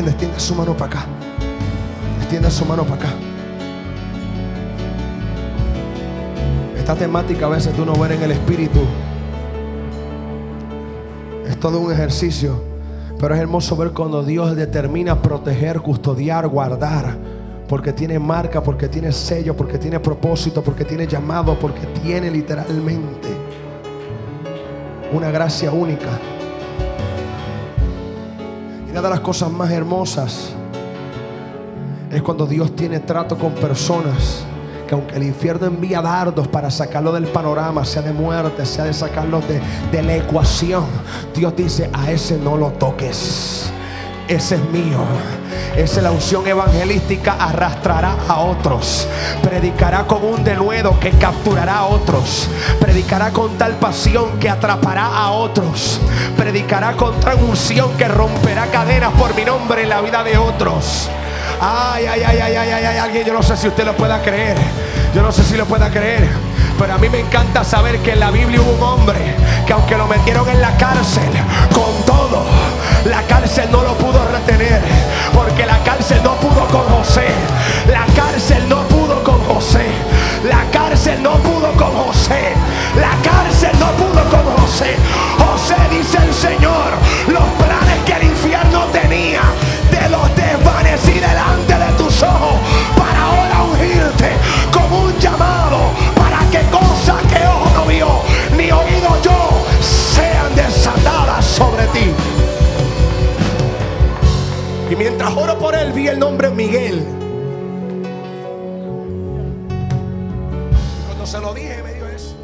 Extienda, su mano para acá. Extienda su mano para acá. Esta temática a veces tú no ver en el espíritu. Es todo un ejercicio. Pero es hermoso ver cuando Dios determina proteger, custodiar, guardar. Porque tiene marca, porque tiene sello, porque tiene propósito, porque tiene llamado, porque tiene literalmente una gracia única de las cosas más hermosas es cuando Dios tiene trato con personas que aunque el infierno envía dardos para sacarlo del panorama, sea de muerte, sea de sacarlo de, de la ecuación, Dios dice, a ese no lo toques, ese es mío. Esa la unción evangelística arrastrará a otros. Predicará con un denuedo que capturará a otros. Predicará con tal pasión que atrapará a otros. Predicará con tal unción que romperá cadenas por mi nombre en la vida de otros. Ay, ay, ay, ay, ay, ay, ay, alguien, yo no sé si usted lo pueda creer. Yo no sé si lo pueda creer. Pero a mí me encanta saber que en la Biblia hubo un hombre que aunque lo metieron en la cárcel, con todo, la cárcel no lo pudo retener. Porque la cárcel no pudo con José. La cárcel no pudo con José. La cárcel no pudo con José. La cárcel no pudo con José. José dice el Señor, los mientras oro por él, vi el nombre Miguel. Cuando se lo dije, me dio eso.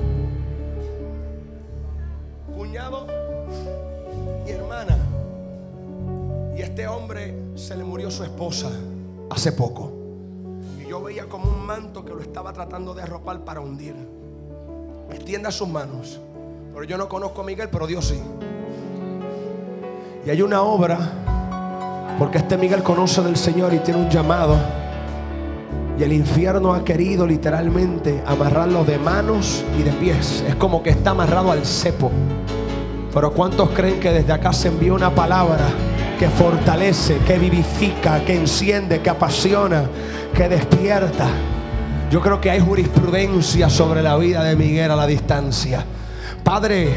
Cuñado y hermana. Y este hombre se le murió su esposa hace poco. Y yo veía como un manto que lo estaba tratando de arropar para hundir. Extienda sus manos. Pero yo no conozco a Miguel, pero Dios sí. Y hay una obra porque este Miguel conoce del Señor y tiene un llamado. Y el infierno ha querido literalmente amarrarlo de manos y de pies. Es como que está amarrado al cepo. Pero ¿cuántos creen que desde acá se envía una palabra que fortalece, que vivifica, que enciende, que apasiona, que despierta? Yo creo que hay jurisprudencia sobre la vida de Miguel a la distancia. Padre,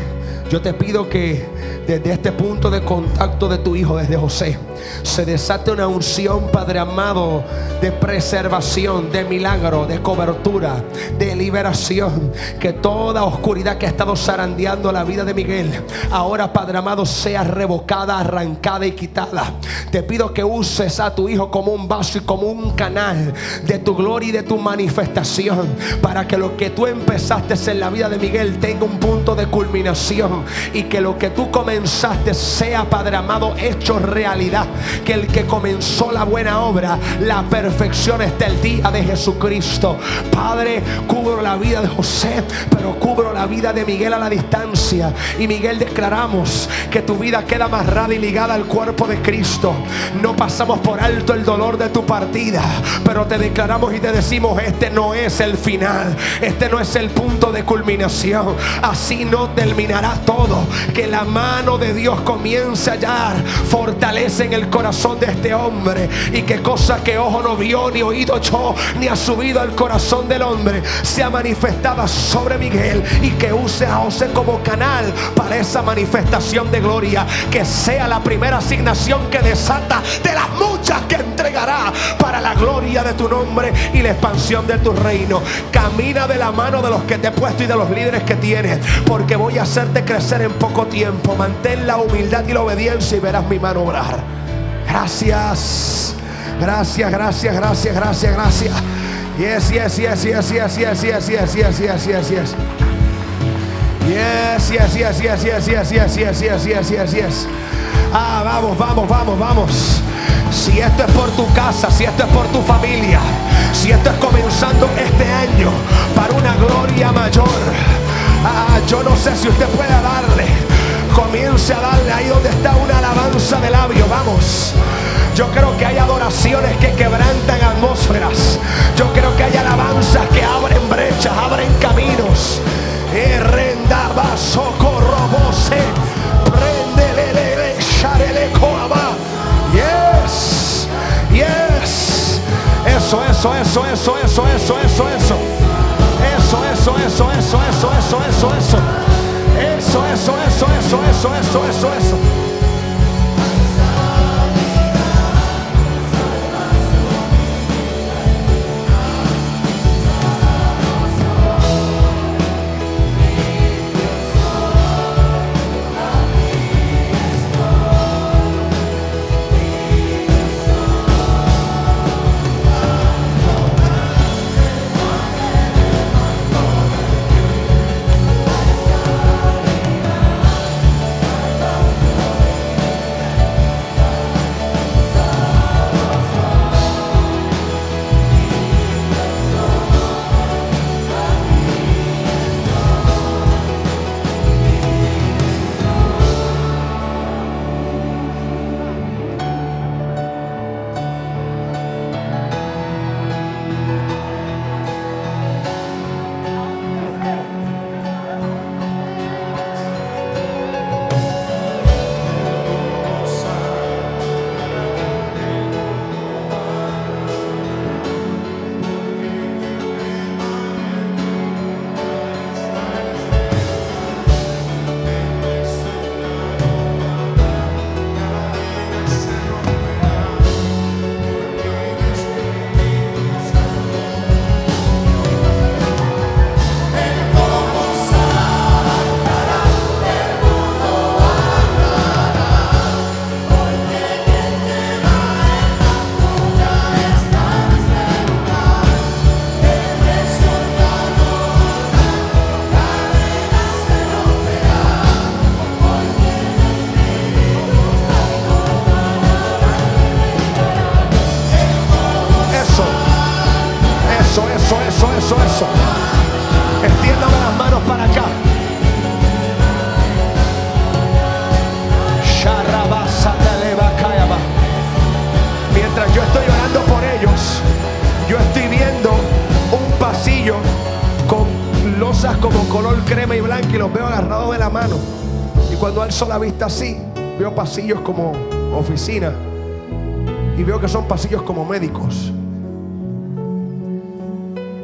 yo te pido que desde este punto de contacto de tu hijo, desde José, se desate una unción, Padre amado, de preservación, de milagro, de cobertura, de liberación. Que toda oscuridad que ha estado zarandeando la vida de Miguel, ahora, Padre amado, sea revocada, arrancada y quitada. Te pido que uses a tu hijo como un vaso y como un canal de tu gloria y de tu manifestación, para que lo que tú empezaste en la vida de Miguel tenga un punto de culminación y que lo que tú comenzaste sea, Padre amado, hecho realidad que el que comenzó la buena obra, la perfección está el día de Jesucristo. Padre, cubro la vida de José, pero cubro la vida de Miguel a la distancia. Y Miguel declaramos que tu vida queda amarrada y ligada al cuerpo de Cristo. No pasamos por alto el dolor de tu partida, pero te declaramos y te decimos, este no es el final, este no es el punto de culminación. Así no terminará todo. Que la mano de Dios comience a hallar fortalece en el corazón de este hombre y que cosa que ojo no vio, ni oído echó, ni ha subido al corazón del hombre, sea manifestada sobre Miguel y que use a José como canal para esa manifestación de gloria, que sea la primera asignación que desata de las muchas que entregará para la gloria de tu nombre y la expansión de tu reino. Camina de la mano de los que te he puesto y de los líderes que tienes, porque voy a hacerte crecer en poco tiempo. Mantén la humildad y la obediencia y verás mi mano obrar. Gracias. Gracias, gracias, gracias, gracias, gracias. Yes, yes, yes, yes, yes, yes, yes, yes, yes, yes, yes, yes. Yes, yes, yes, yes, yes, yes, yes, yes, yes, yes, yes, yes. Ah, vamos, vamos, vamos, vamos. Si esto es por tu casa, si esto es por tu familia, si esto es comenzando este año para una gloria mayor. Ah, yo no sé si usted puede darle Comience a darle ahí donde está una alabanza de labio. Vamos. Yo creo que hay adoraciones que quebrantan atmósferas. Yo creo que hay alabanzas que abren brechas, abren caminos. Renda socorro Yes. Yes. Eso, eso, eso, eso, eso, eso, eso, eso. Eso, eso, eso, eso, eso, eso, eso, eso. Eso, eso, eso, eso, eso, eso, eso, eso. cosas Y cuando alzo la vista así, veo pasillos como oficina. Y veo que son pasillos como médicos.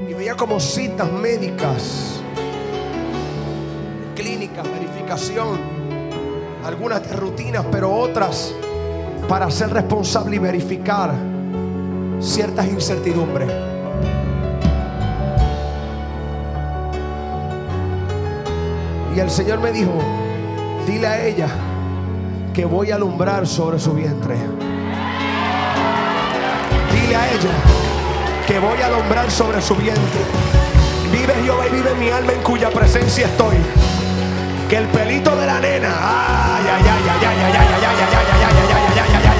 Y veía como citas médicas, clínicas, verificación, algunas rutinas, pero otras para ser responsable y verificar ciertas incertidumbres. Y el Señor me dijo, dile a ella que voy a alumbrar sobre su vientre. Dile a ella que voy a alumbrar sobre su vientre. Vive Jehová y vive mi alma en cuya presencia estoy. Que el pelito de la nena, ay, ay, ay, ay, ay, ay, ay, ay, ay, ay, ay, ay, ay, ay, ay, ay, ay.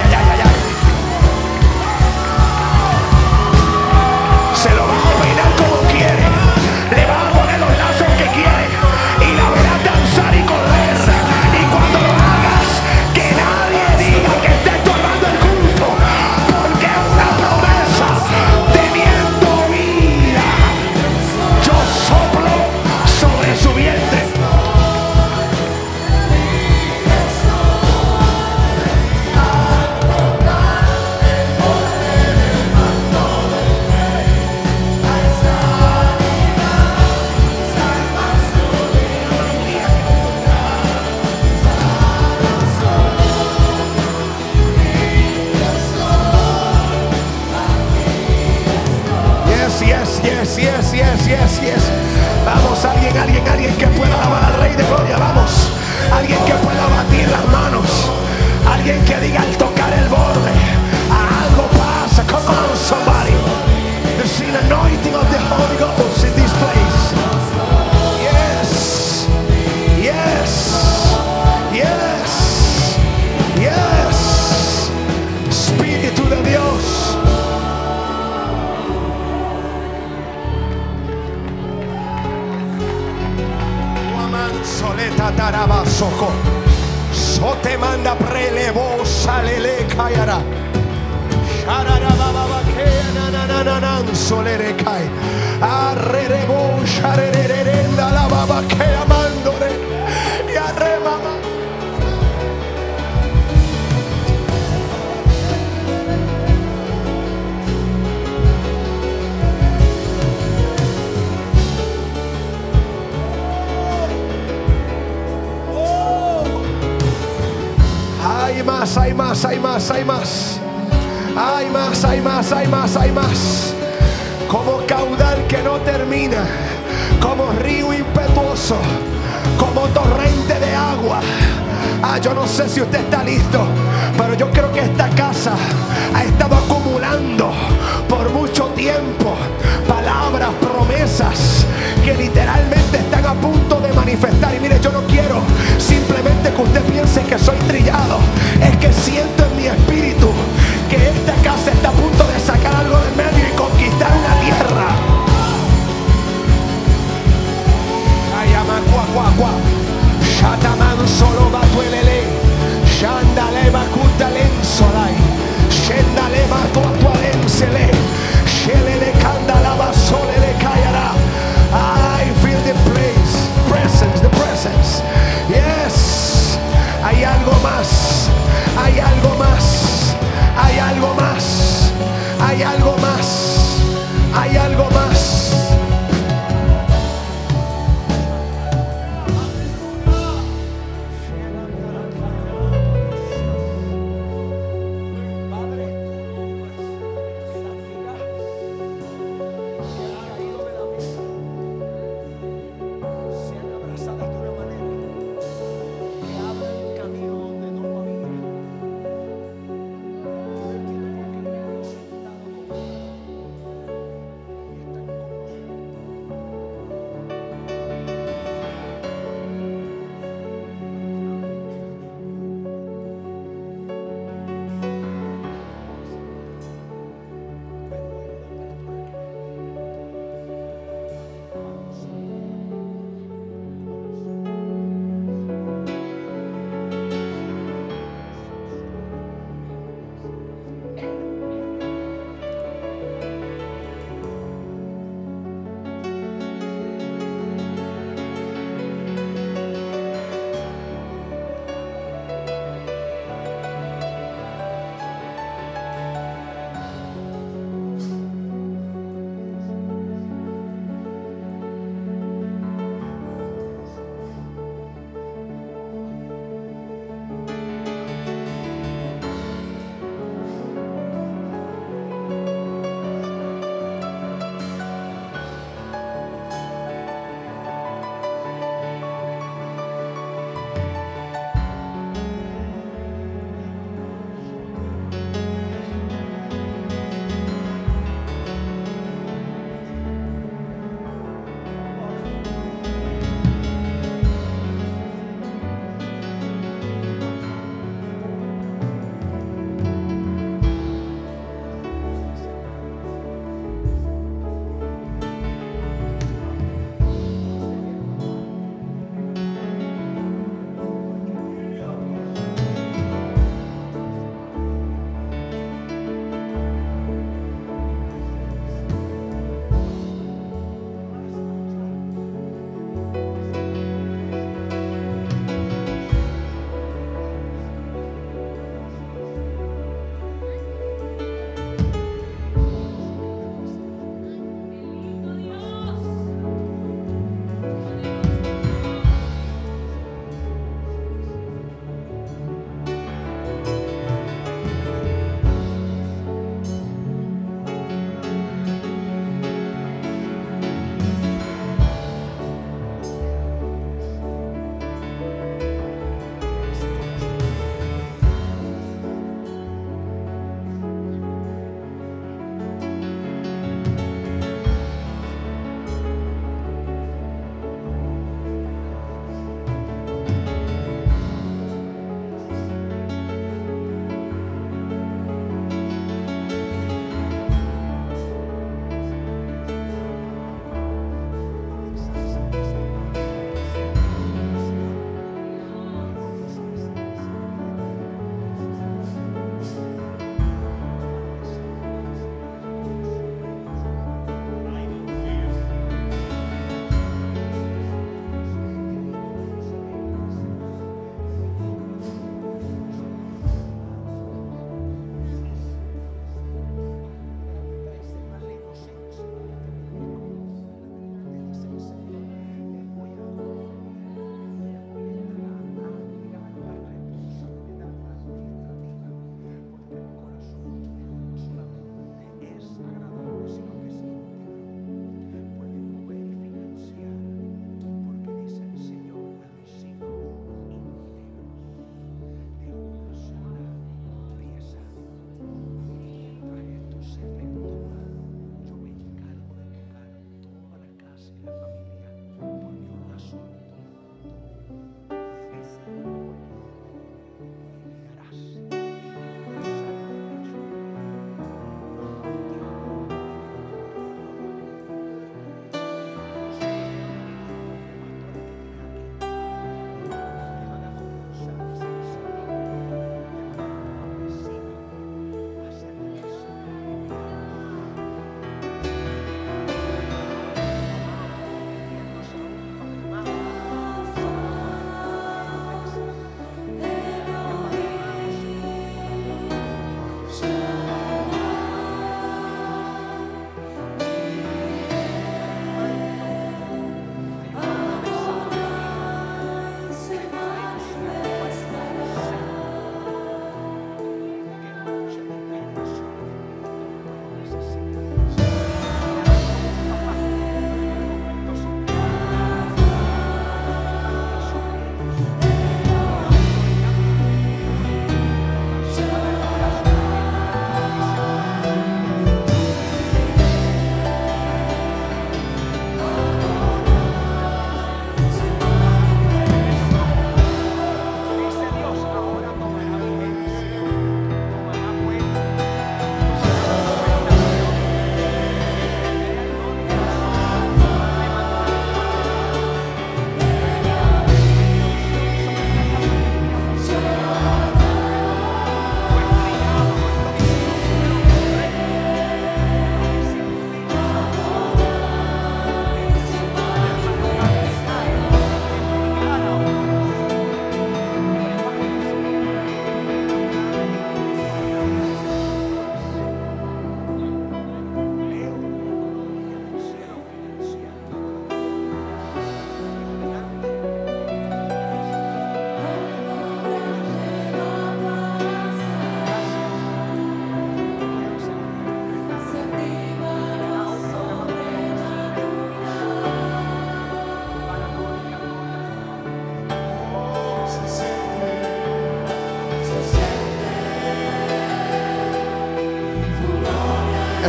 Pueda alabar al Rey de Gloria. Vamos, alguien que pueda batir las manos. Alguien que diga al tocar el borde. Algo pasa. Come on, somebody. There's an anointing of the Holy Ghost in this place. soleta tarabasoco. Sote manda prelevo salele kayara. Solere kai. Arrerebo sharerendalavabakea mandore. Y arremama. Más, hay más, hay más, hay más. Hay más, hay más, hay más, hay más. Como caudal que no termina. Como río impetuoso. Como torrente de agua. Ah, yo no sé si usted está listo. Pero yo creo que esta casa ha estado acumulando por mucho tiempo palabras, promesas que literalmente están a punto de manifestar. Y mire, yo no quiero simplemente que usted piense que soy trillado. Es que siento en mi espíritu que esta casa está a punto de sacar algo del medio y conquistar una tierra. Shataman solo batuelele. Shandale bakuta lensolai. Shendale batuatualensele. Shelele kandala basolele kayara. I feel the place, presence, the presence. Yes. Hay algo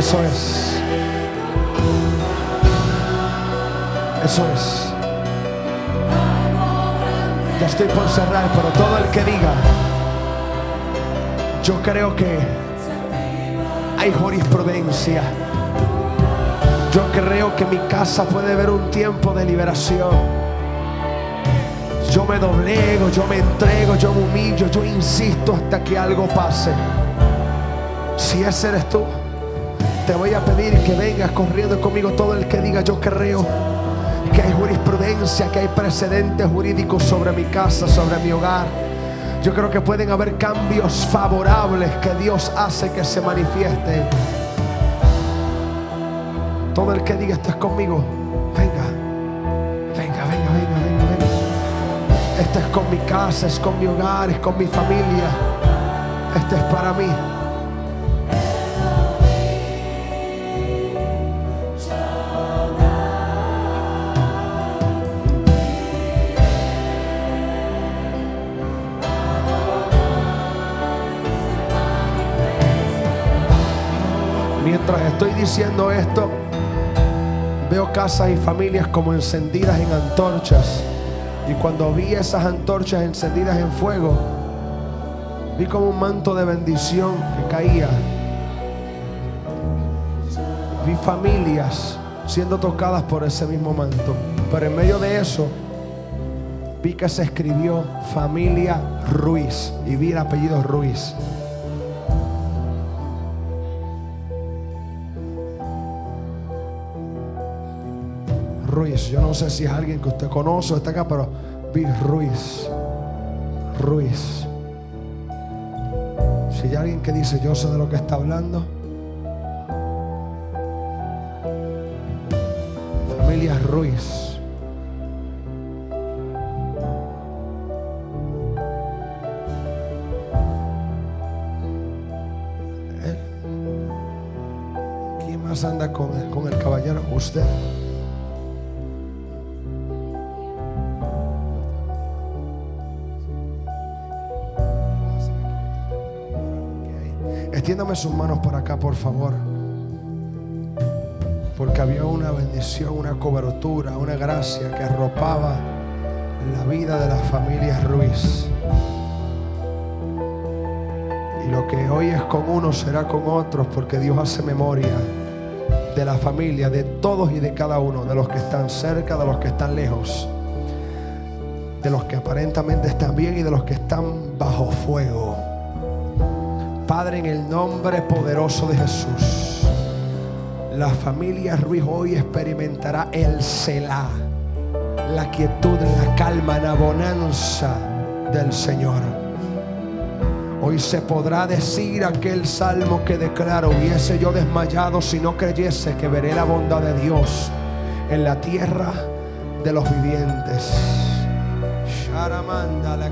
Eso es. Eso es. Ya estoy por cerrar, pero todo el que diga, yo creo que hay jurisprudencia. Yo creo que mi casa puede ver un tiempo de liberación. Yo me doblego, yo me entrego, yo me humillo, yo insisto hasta que algo pase. Si ese eres tú, te voy a pedir que vengas corriendo conmigo todo el que diga yo creo que hay jurisprudencia, que hay precedentes jurídicos sobre mi casa, sobre mi hogar. Yo creo que pueden haber cambios favorables que Dios hace que se manifiesten. Todo el que diga estás conmigo, venga, venga, venga, venga, venga, venga. Este es con mi casa, es con mi hogar, es con mi familia. Este es para mí. Diciendo esto, veo casas y familias como encendidas en antorchas. Y cuando vi esas antorchas encendidas en fuego, vi como un manto de bendición que caía. Vi familias siendo tocadas por ese mismo manto. Pero en medio de eso, vi que se escribió familia Ruiz y vi el apellido Ruiz. Yo no sé si es alguien que usted conoce o está acá, pero vi Ruiz. Ruiz. Si hay alguien que dice yo sé de lo que está hablando. Familia Ruiz. Extiéndame sus manos por acá, por favor. Porque había una bendición, una cobertura, una gracia que arropaba la vida de las familias Ruiz. Y lo que hoy es con uno será con otros, porque Dios hace memoria de la familia, de todos y de cada uno, de los que están cerca, de los que están lejos, de los que aparentemente están bien y de los que están bajo fuego. Padre, en el nombre poderoso de Jesús, la familia Ruiz hoy experimentará el Selah, la quietud, la calma, la bonanza del Señor. Hoy se podrá decir aquel salmo que declaro, hubiese yo desmayado si no creyese que veré la bondad de Dios en la tierra de los vivientes. Sharamanda la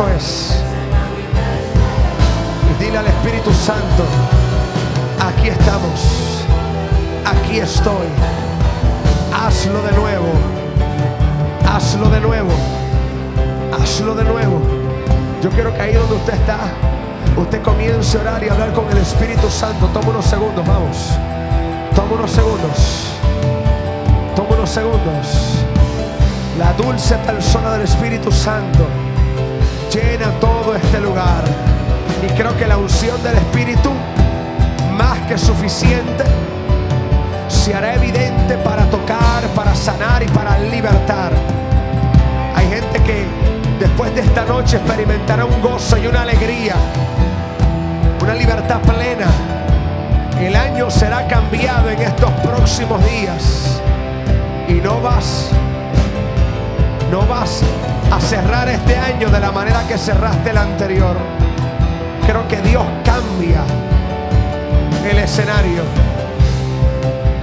Eso es. Dile al Espíritu Santo, aquí estamos, aquí estoy. Hazlo de nuevo, hazlo de nuevo, hazlo de nuevo. Yo quiero que ahí donde usted está, usted comience a orar y hablar con el Espíritu Santo. Toma unos segundos, vamos. Toma unos segundos. Toma unos segundos. La dulce persona del Espíritu Santo llena todo este lugar. Y creo que la unción del Espíritu, más que suficiente, se hará evidente para tocar, para sanar y para libertar. Hay gente que después de esta noche experimentará un gozo y una alegría, una libertad plena. El año será cambiado en estos próximos días y no vas, no vas a cerrar este año de la manera que cerraste el anterior. Creo que Dios cambia el escenario.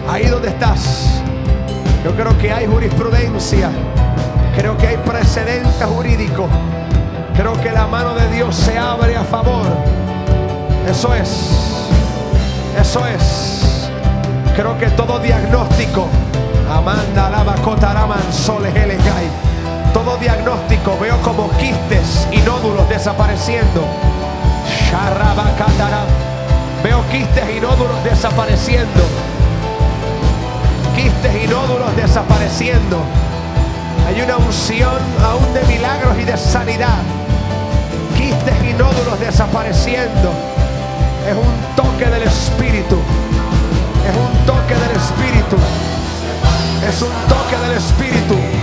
Ahí donde estás, yo creo que hay jurisprudencia, creo que hay precedente jurídico, creo que la mano de Dios se abre a favor. Eso es, eso es. Creo que todo diagnóstico, Amanda Lavacota Araman Soles Elegai, todo diagnóstico veo como quistes y nódulos desapareciendo. Sharabakatara, veo quistes y nódulos desapareciendo quistes y nódulos desapareciendo. Hay una unción aún de milagros y de sanidad. Quistes y nódulos desapareciendo. Es un toque del Espíritu. Es un toque del Espíritu. Es un toque del Espíritu.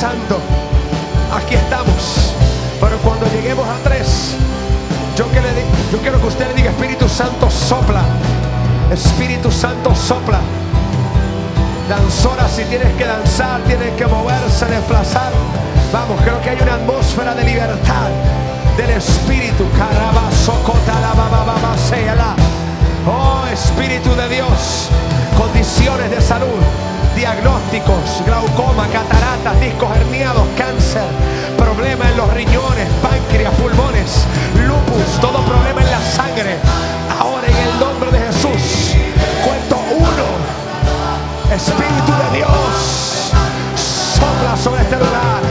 Santo. Aquí estamos. Pero cuando lleguemos a tres, yo, quiero que usted le diga Espíritu Santo sopla. Espíritu Santo sopla. Danzora, si tienes que danzar, tienes que moverse, desplazar. Vamos, creo que hay una atmósfera de libertad del Espíritu. Oh Espíritu de Dios, condiciones de salud, diagnósticos, glaucoma, cataratas, discos herniados, cáncer, problemas en los riñones, páncreas, pulmones, lupus, todo problema en la sangre. Ahora en el nombre de Jesús, cuento uno. Espíritu de Dios, sopla sobre este lugar.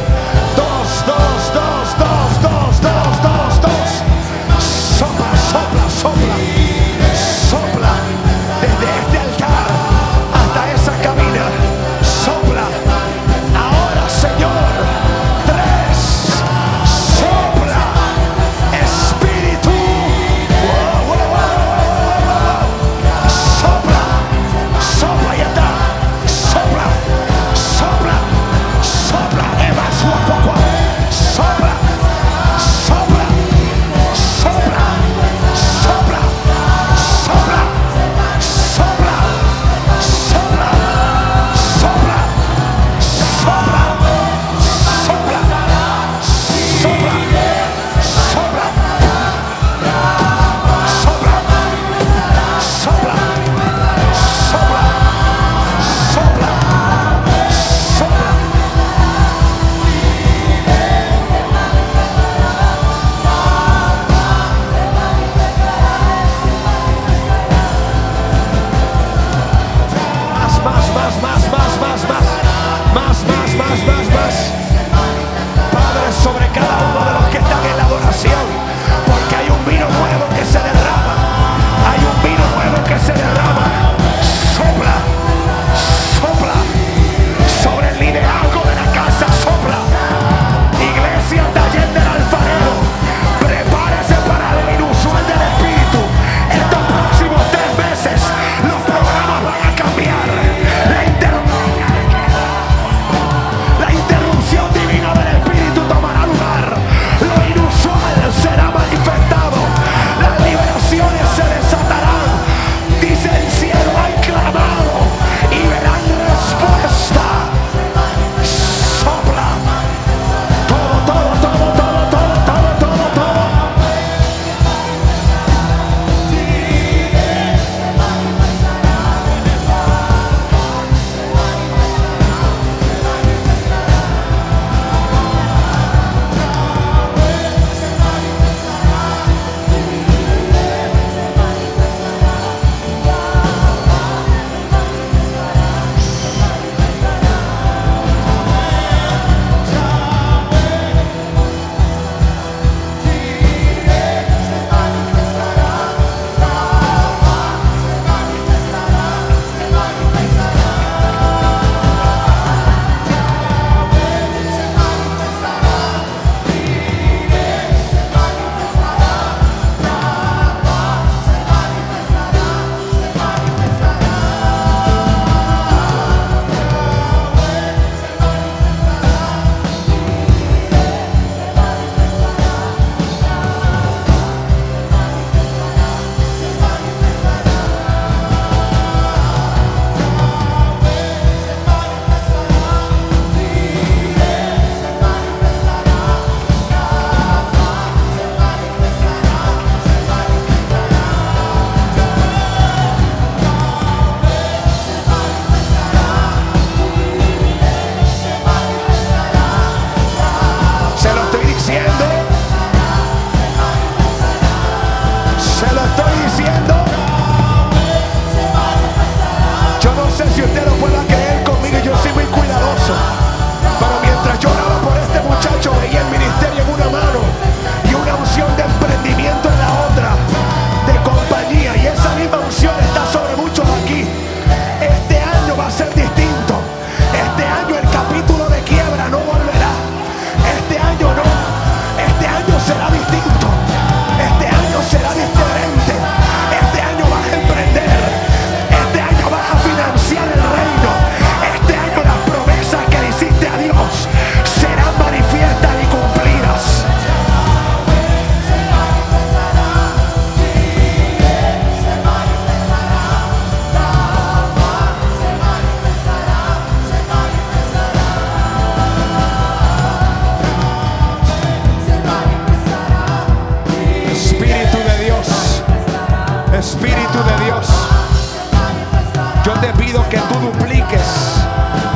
Que tú dupliques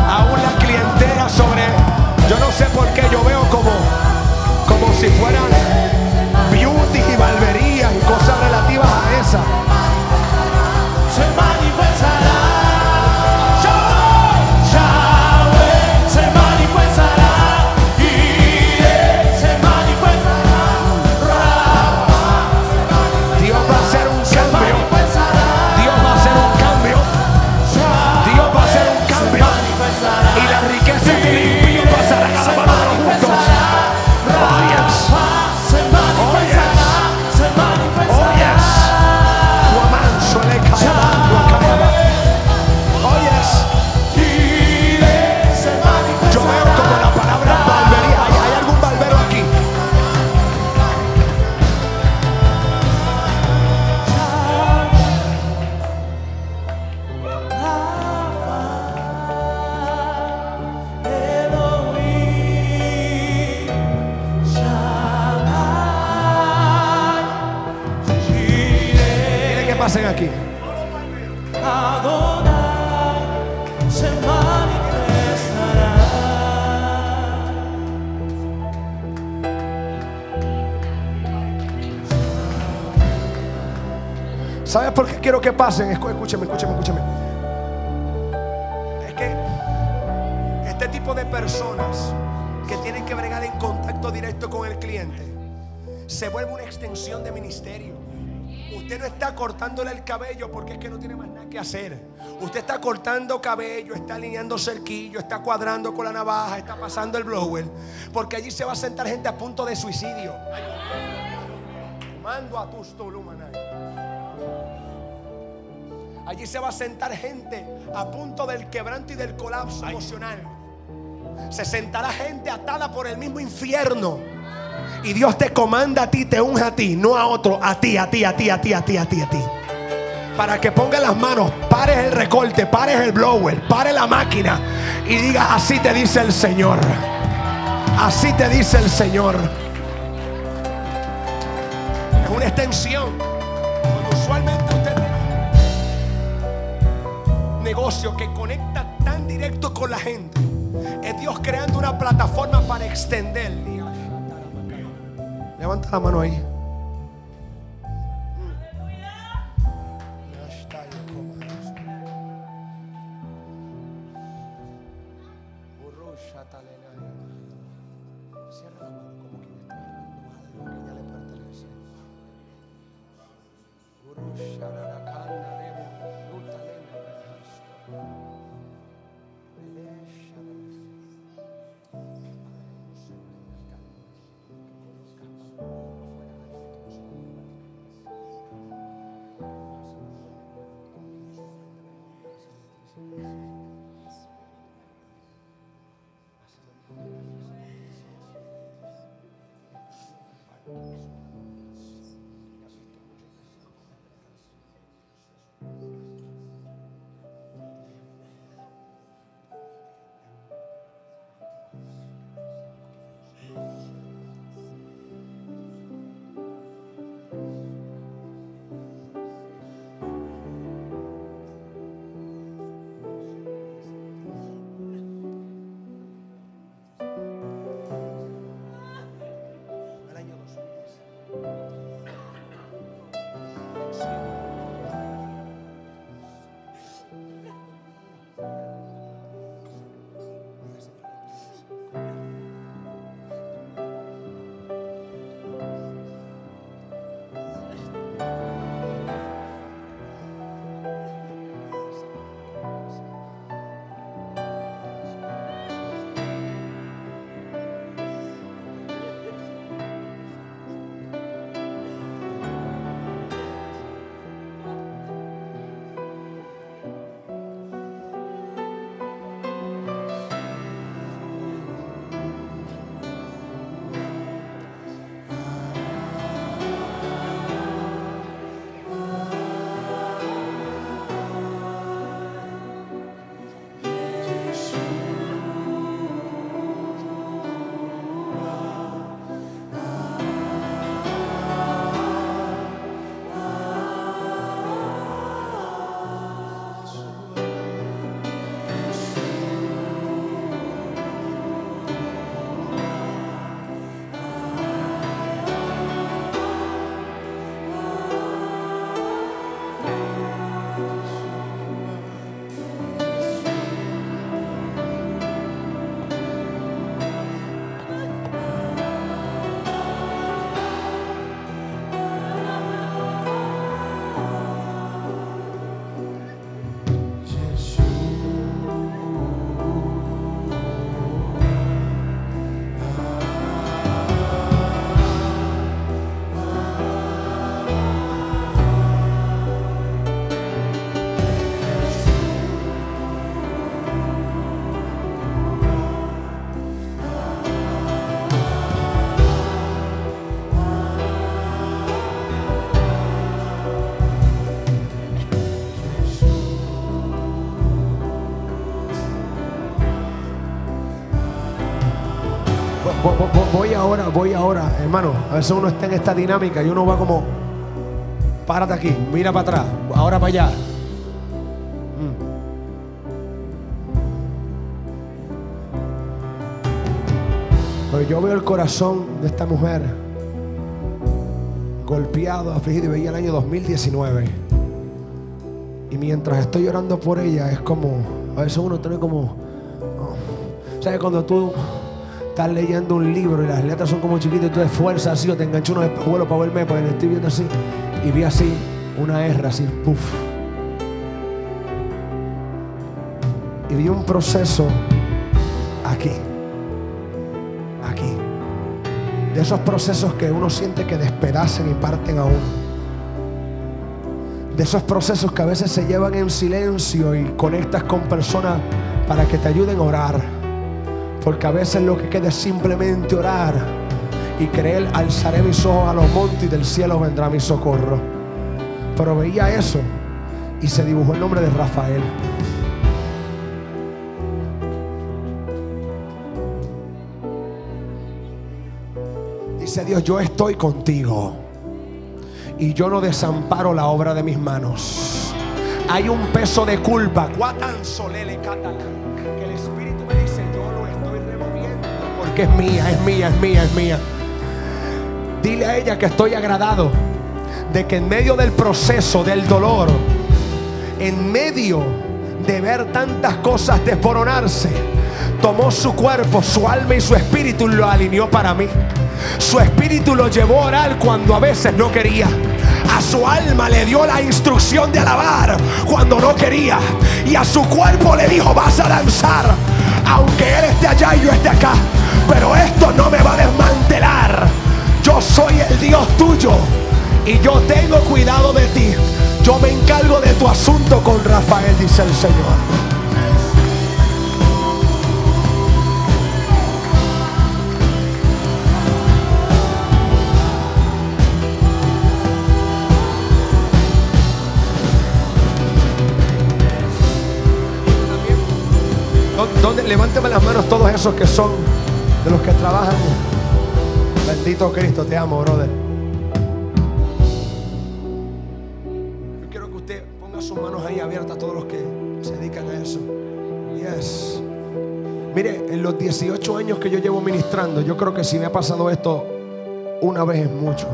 aún la clientela sobre. Yo no sé por qué yo veo como, como si fueran Escúcheme, escúcheme, escúcheme. Es que este tipo de personas que tienen que bregar en contacto directo con el cliente se vuelve una extensión de ministerio. Usted no está cortándole el cabello porque es que no tiene más nada que hacer. Usted está cortando cabello, está alineando cerquillo, está cuadrando con la navaja, está pasando el blower. Porque allí se va a sentar gente a punto de suicidio. Mando a tus tolumanay. Allí se va a sentar gente a punto del quebranto y del colapso emocional. Se sentará gente atada por el mismo infierno. Y Dios te comanda a ti, te unge a ti, no a otro, a ti, a ti, a ti, a ti, a ti, a ti, a ti. Para que pongas las manos, pares el recorte, pares el blower, pares la máquina y digas, así te dice el Señor. Así te dice el Señor. Es una extensión. Negocio que conecta tan directo con la gente, es Dios creando una plataforma para extender. Levanta la mano ahí. Ahora, voy ahora, hermano. A veces uno está en esta dinámica y uno va como, párate aquí, mira para atrás, ahora para allá. Mm. Yo veo el corazón de esta mujer golpeado, afligido y veía el año 2019. Y mientras estoy llorando por ella, es como, a veces uno tiene como, oh, ¿sabes? Cuando tú estás leyendo un libro y las letras son como chiquitas y tú de fuerza así o te enganchas unos espejuelos para verme, pues estoy viendo así. Y vi así, una R así, puff. Y vi un proceso aquí, aquí. De esos procesos que uno siente que despedacen y parten a uno de esos procesos que a veces se llevan en silencio y conectas con personas para que te ayuden a orar. Porque a veces lo que queda es simplemente orar y creer, alzaré mis ojos a los montes y del cielo vendrá mi socorro. Pero veía eso y se dibujó el nombre de Rafael. Dice Dios, yo estoy contigo y yo no desamparo la obra de mis manos. Hay un peso de culpa. Guatan porque es mía, es mía, es mía, es mía. Dile a ella que estoy agradado de que en medio del proceso del dolor, en medio de ver tantas cosas desmoronarse, tomó su cuerpo, su alma y su espíritu y lo alineó para mí. Su espíritu lo llevó a orar cuando a veces no quería. A su alma le dio la instrucción de alabar cuando no quería. Y a su cuerpo le dijo, vas a danzar. Aunque él esté allá y yo esté acá. Pero esto no me va a desmantelar. Yo soy el Dios tuyo. Y yo tengo cuidado de ti. Yo me encargo de tu asunto con Rafael, dice el Señor. ¿Dó- ¿Dónde? Levánteme las manos todos esos que son de los que trabajan. Bendito Cristo, te amo, brother. Yo quiero que usted ponga sus manos ahí abiertas, todos los que se dedican a eso. Yes. Mire, en los 18 años que yo llevo ministrando, yo creo que si me ha pasado esto una vez es mucho.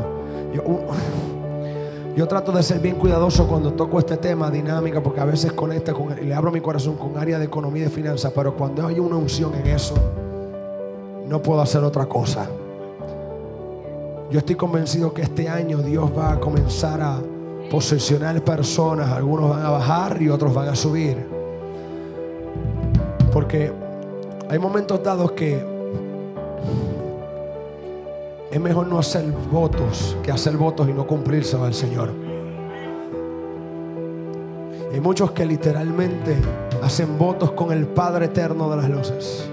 Yo, trato de ser bien cuidadoso cuando toco este tema, dinámica, porque a veces conecta con, le abro mi corazón con área de economía y de finanzas, pero cuando hay una unción en eso, no puedo hacer otra cosa. Yo estoy convencido que este año Dios va a comenzar a posesionar personas, algunos van a bajar y otros van a subir. Porque hay momentos dados que es mejor no hacer votos que hacer votos y no cumplirse al Señor. Hay muchos que literalmente hacen votos con el Padre eterno de las luces.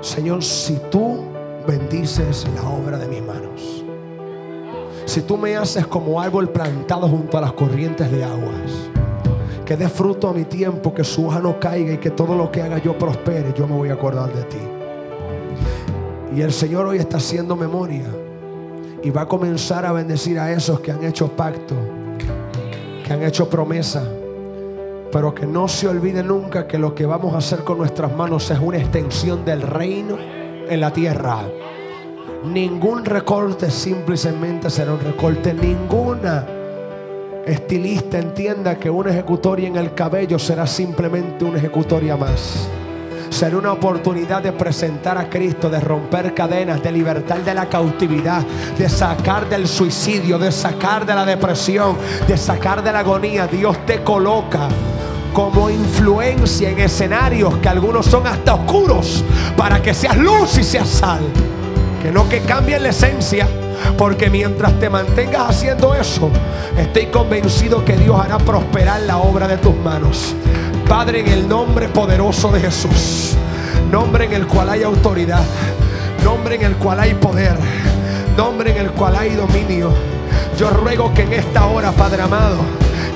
Señor, si tú bendices la obra de mis manos, si tú me haces como árbol plantado junto a las corrientes de aguas, que dé fruto a mi tiempo, que su hoja no caiga y que todo lo que haga yo prospere, yo me voy a acordar de ti. Y el Señor hoy está haciendo memoria y va a comenzar a bendecir a esos que han hecho pacto, que han hecho promesa, pero que no se olvide nunca que lo que vamos a hacer con nuestras manos es una extensión del reino en la tierra. Ningún recorte simplemente será un recorte, ninguna estilista entienda que una ejecutoria en el cabello será simplemente una ejecutoria más. Será una oportunidad de presentar a Cristo, de romper cadenas, de libertar de la cautividad, de sacar del suicidio, de sacar de la depresión, de sacar de la agonía. Dios te coloca como influencia en escenarios que algunos son hasta oscuros para que seas luz y seas sal. Que no que cambie la esencia. Porque mientras te mantengas haciendo eso, estoy convencido que Dios hará prosperar la obra de tus manos. Padre, en el nombre poderoso de Jesús, nombre en el cual hay autoridad, nombre en el cual hay poder, nombre en el cual hay dominio. Yo ruego que en esta hora, Padre amado,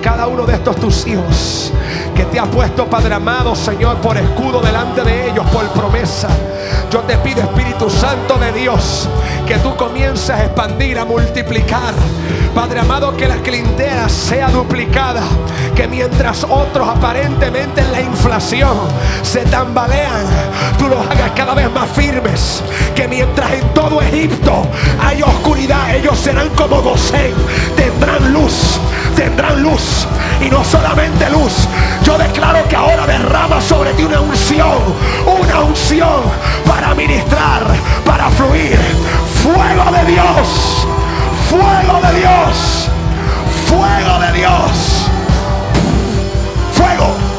cada uno de estos tus hijos que te ha puesto, Padre amado, Señor, por escudo delante de ellos, por promesa. Yo te pido, Espíritu Santo de Dios, que tú comiences a expandir, a multiplicar. Padre amado, que la clientela sea duplicada. Que mientras otros aparentemente en la inflación se tambalean, tú los hagas cada vez más firmes. Que mientras en todo Egipto hay oscuridad, ellos serán como Gosén. Tendrán luz, tendrán luz. Y no solamente luz. Yo declaro que ahora derrama sobre ti una unción. Una unción para ministrar, para fluir. Fuego de Dios. Fuego de Dios. Fuego de Dios. Fuego.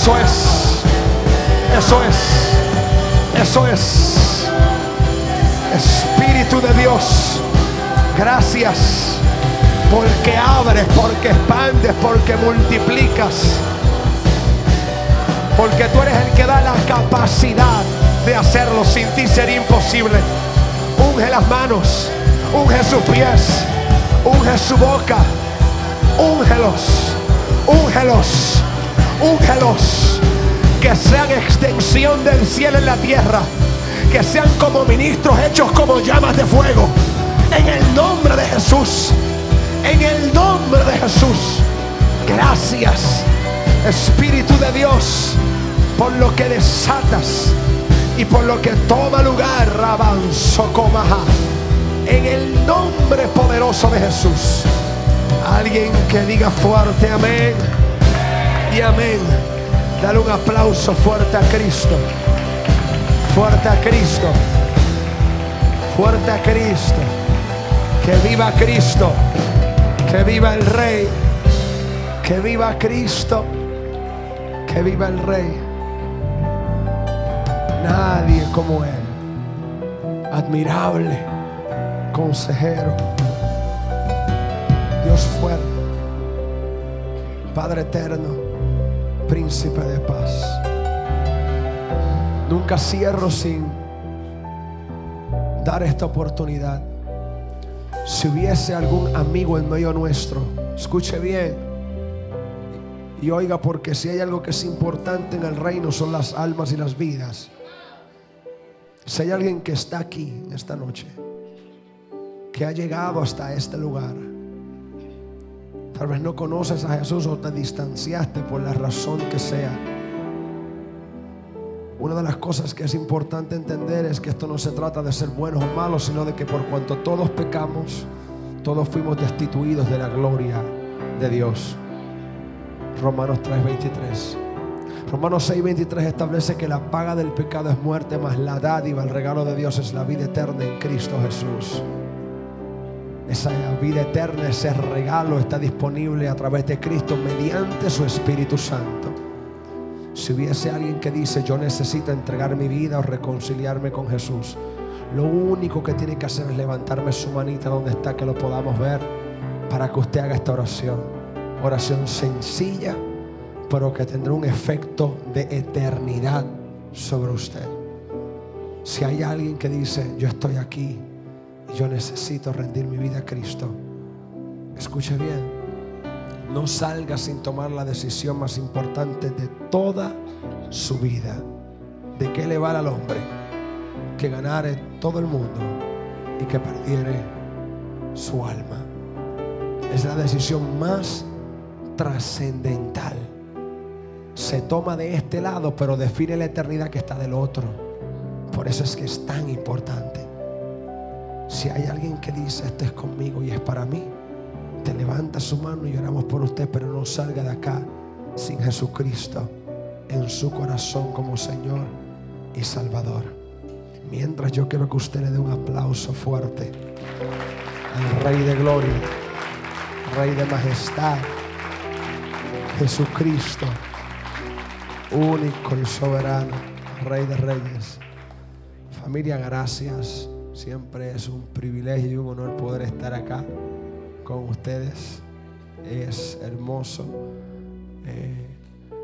Eso es. Eso es. Eso es. Espíritu de Dios. Gracias. Porque abres, porque expandes, porque multiplicas. Porque tú eres el que da la capacidad de hacerlo. Sin ti sería imposible. Unge las manos. Unge sus pies. Unge su boca. Úngelos. Úngelos. Úngelos. Que sean extensión del cielo en la tierra. Que sean como ministros hechos como llamas de fuego. En el nombre de Jesús. En el nombre de Jesús. Gracias. Espíritu de Dios. Por lo que desatas. Y por lo que toma lugar. Rabanzo comaja. En el nombre poderoso de Jesús. Alguien que diga fuerte amén y amén. Dale un aplauso fuerte a Cristo. Fuerte a Cristo. Fuerte a Cristo. Que viva Cristo. Que viva el Rey. Que viva Cristo. Que viva el Rey. Nadie como Él. Admirable. Consejero. Dios fuerte. Padre eterno príncipe de paz. Nunca cierro sin dar esta oportunidad. Si hubiese algún amigo en medio nuestro, escuche bien y oiga porque si hay algo que es importante en el reino son las almas y las vidas. Si hay alguien que está aquí esta noche, que ha llegado hasta este lugar, Tal vez no conoces a Jesús o te distanciaste por la razón que sea. Una de las cosas que es importante entender es que esto no se trata de ser buenos o malos, sino de que por cuanto todos pecamos, todos fuimos destituidos de la gloria de Dios. Romanos 3:23. Romanos 6:23 establece que la paga del pecado es muerte, mas la dádiva, el regalo de Dios es la vida eterna en Cristo Jesús. Esa vida eterna, ese regalo está disponible a través de Cristo mediante su Espíritu Santo. Si hubiese alguien que dice, yo necesito entregar mi vida o reconciliarme con Jesús, lo único que tiene que hacer es levantarme su manita donde está, que lo podamos ver, para que usted haga esta oración. Oración sencilla, pero que tendrá un efecto de eternidad sobre usted. Si hay alguien que dice, yo estoy aquí, yo necesito rendir mi vida a Cristo. Escuche bien, no salga sin tomar la decisión más importante de toda su vida. ¿De qué le vale al hombre que ganare todo el mundo y que perdiere su alma? Es la decisión más trascendental. Se toma de este lado, pero define la eternidad que está del otro. Por eso es que es tan importante. Si hay alguien que dice, este es conmigo y es para mí, te levanta su mano y oramos por usted, pero no salga de acá sin Jesucristo en su corazón como Señor y Salvador. Mientras yo quiero que usted le dé un aplauso fuerte al Rey de Gloria, Rey de Majestad, Jesucristo, único y soberano, Rey de Reyes. Familia, gracias Siempre es un privilegio y un honor poder estar acá con ustedes. Es hermoso eh,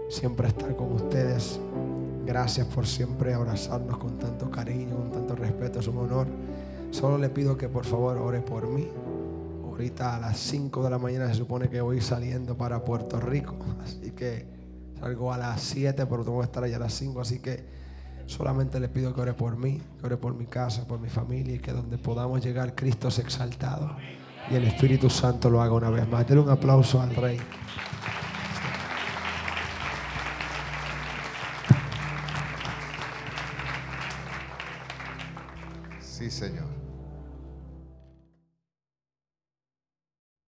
siempre estar con ustedes. Gracias por siempre abrazarnos con tanto cariño, con tanto respeto, es un honor. Solo le pido que por favor ore por mí. Ahorita a las 5 de la mañana se supone que voy saliendo para Puerto Rico. Así que salgo a las 7, pero tengo que estar allá a las 5. Así que solamente le pido que ore por mí, que ore por mi casa, por mi familia y que donde podamos llegar Cristo es exaltado y el Espíritu Santo lo haga una vez más. Denle un aplauso al Rey. Sí, Señor.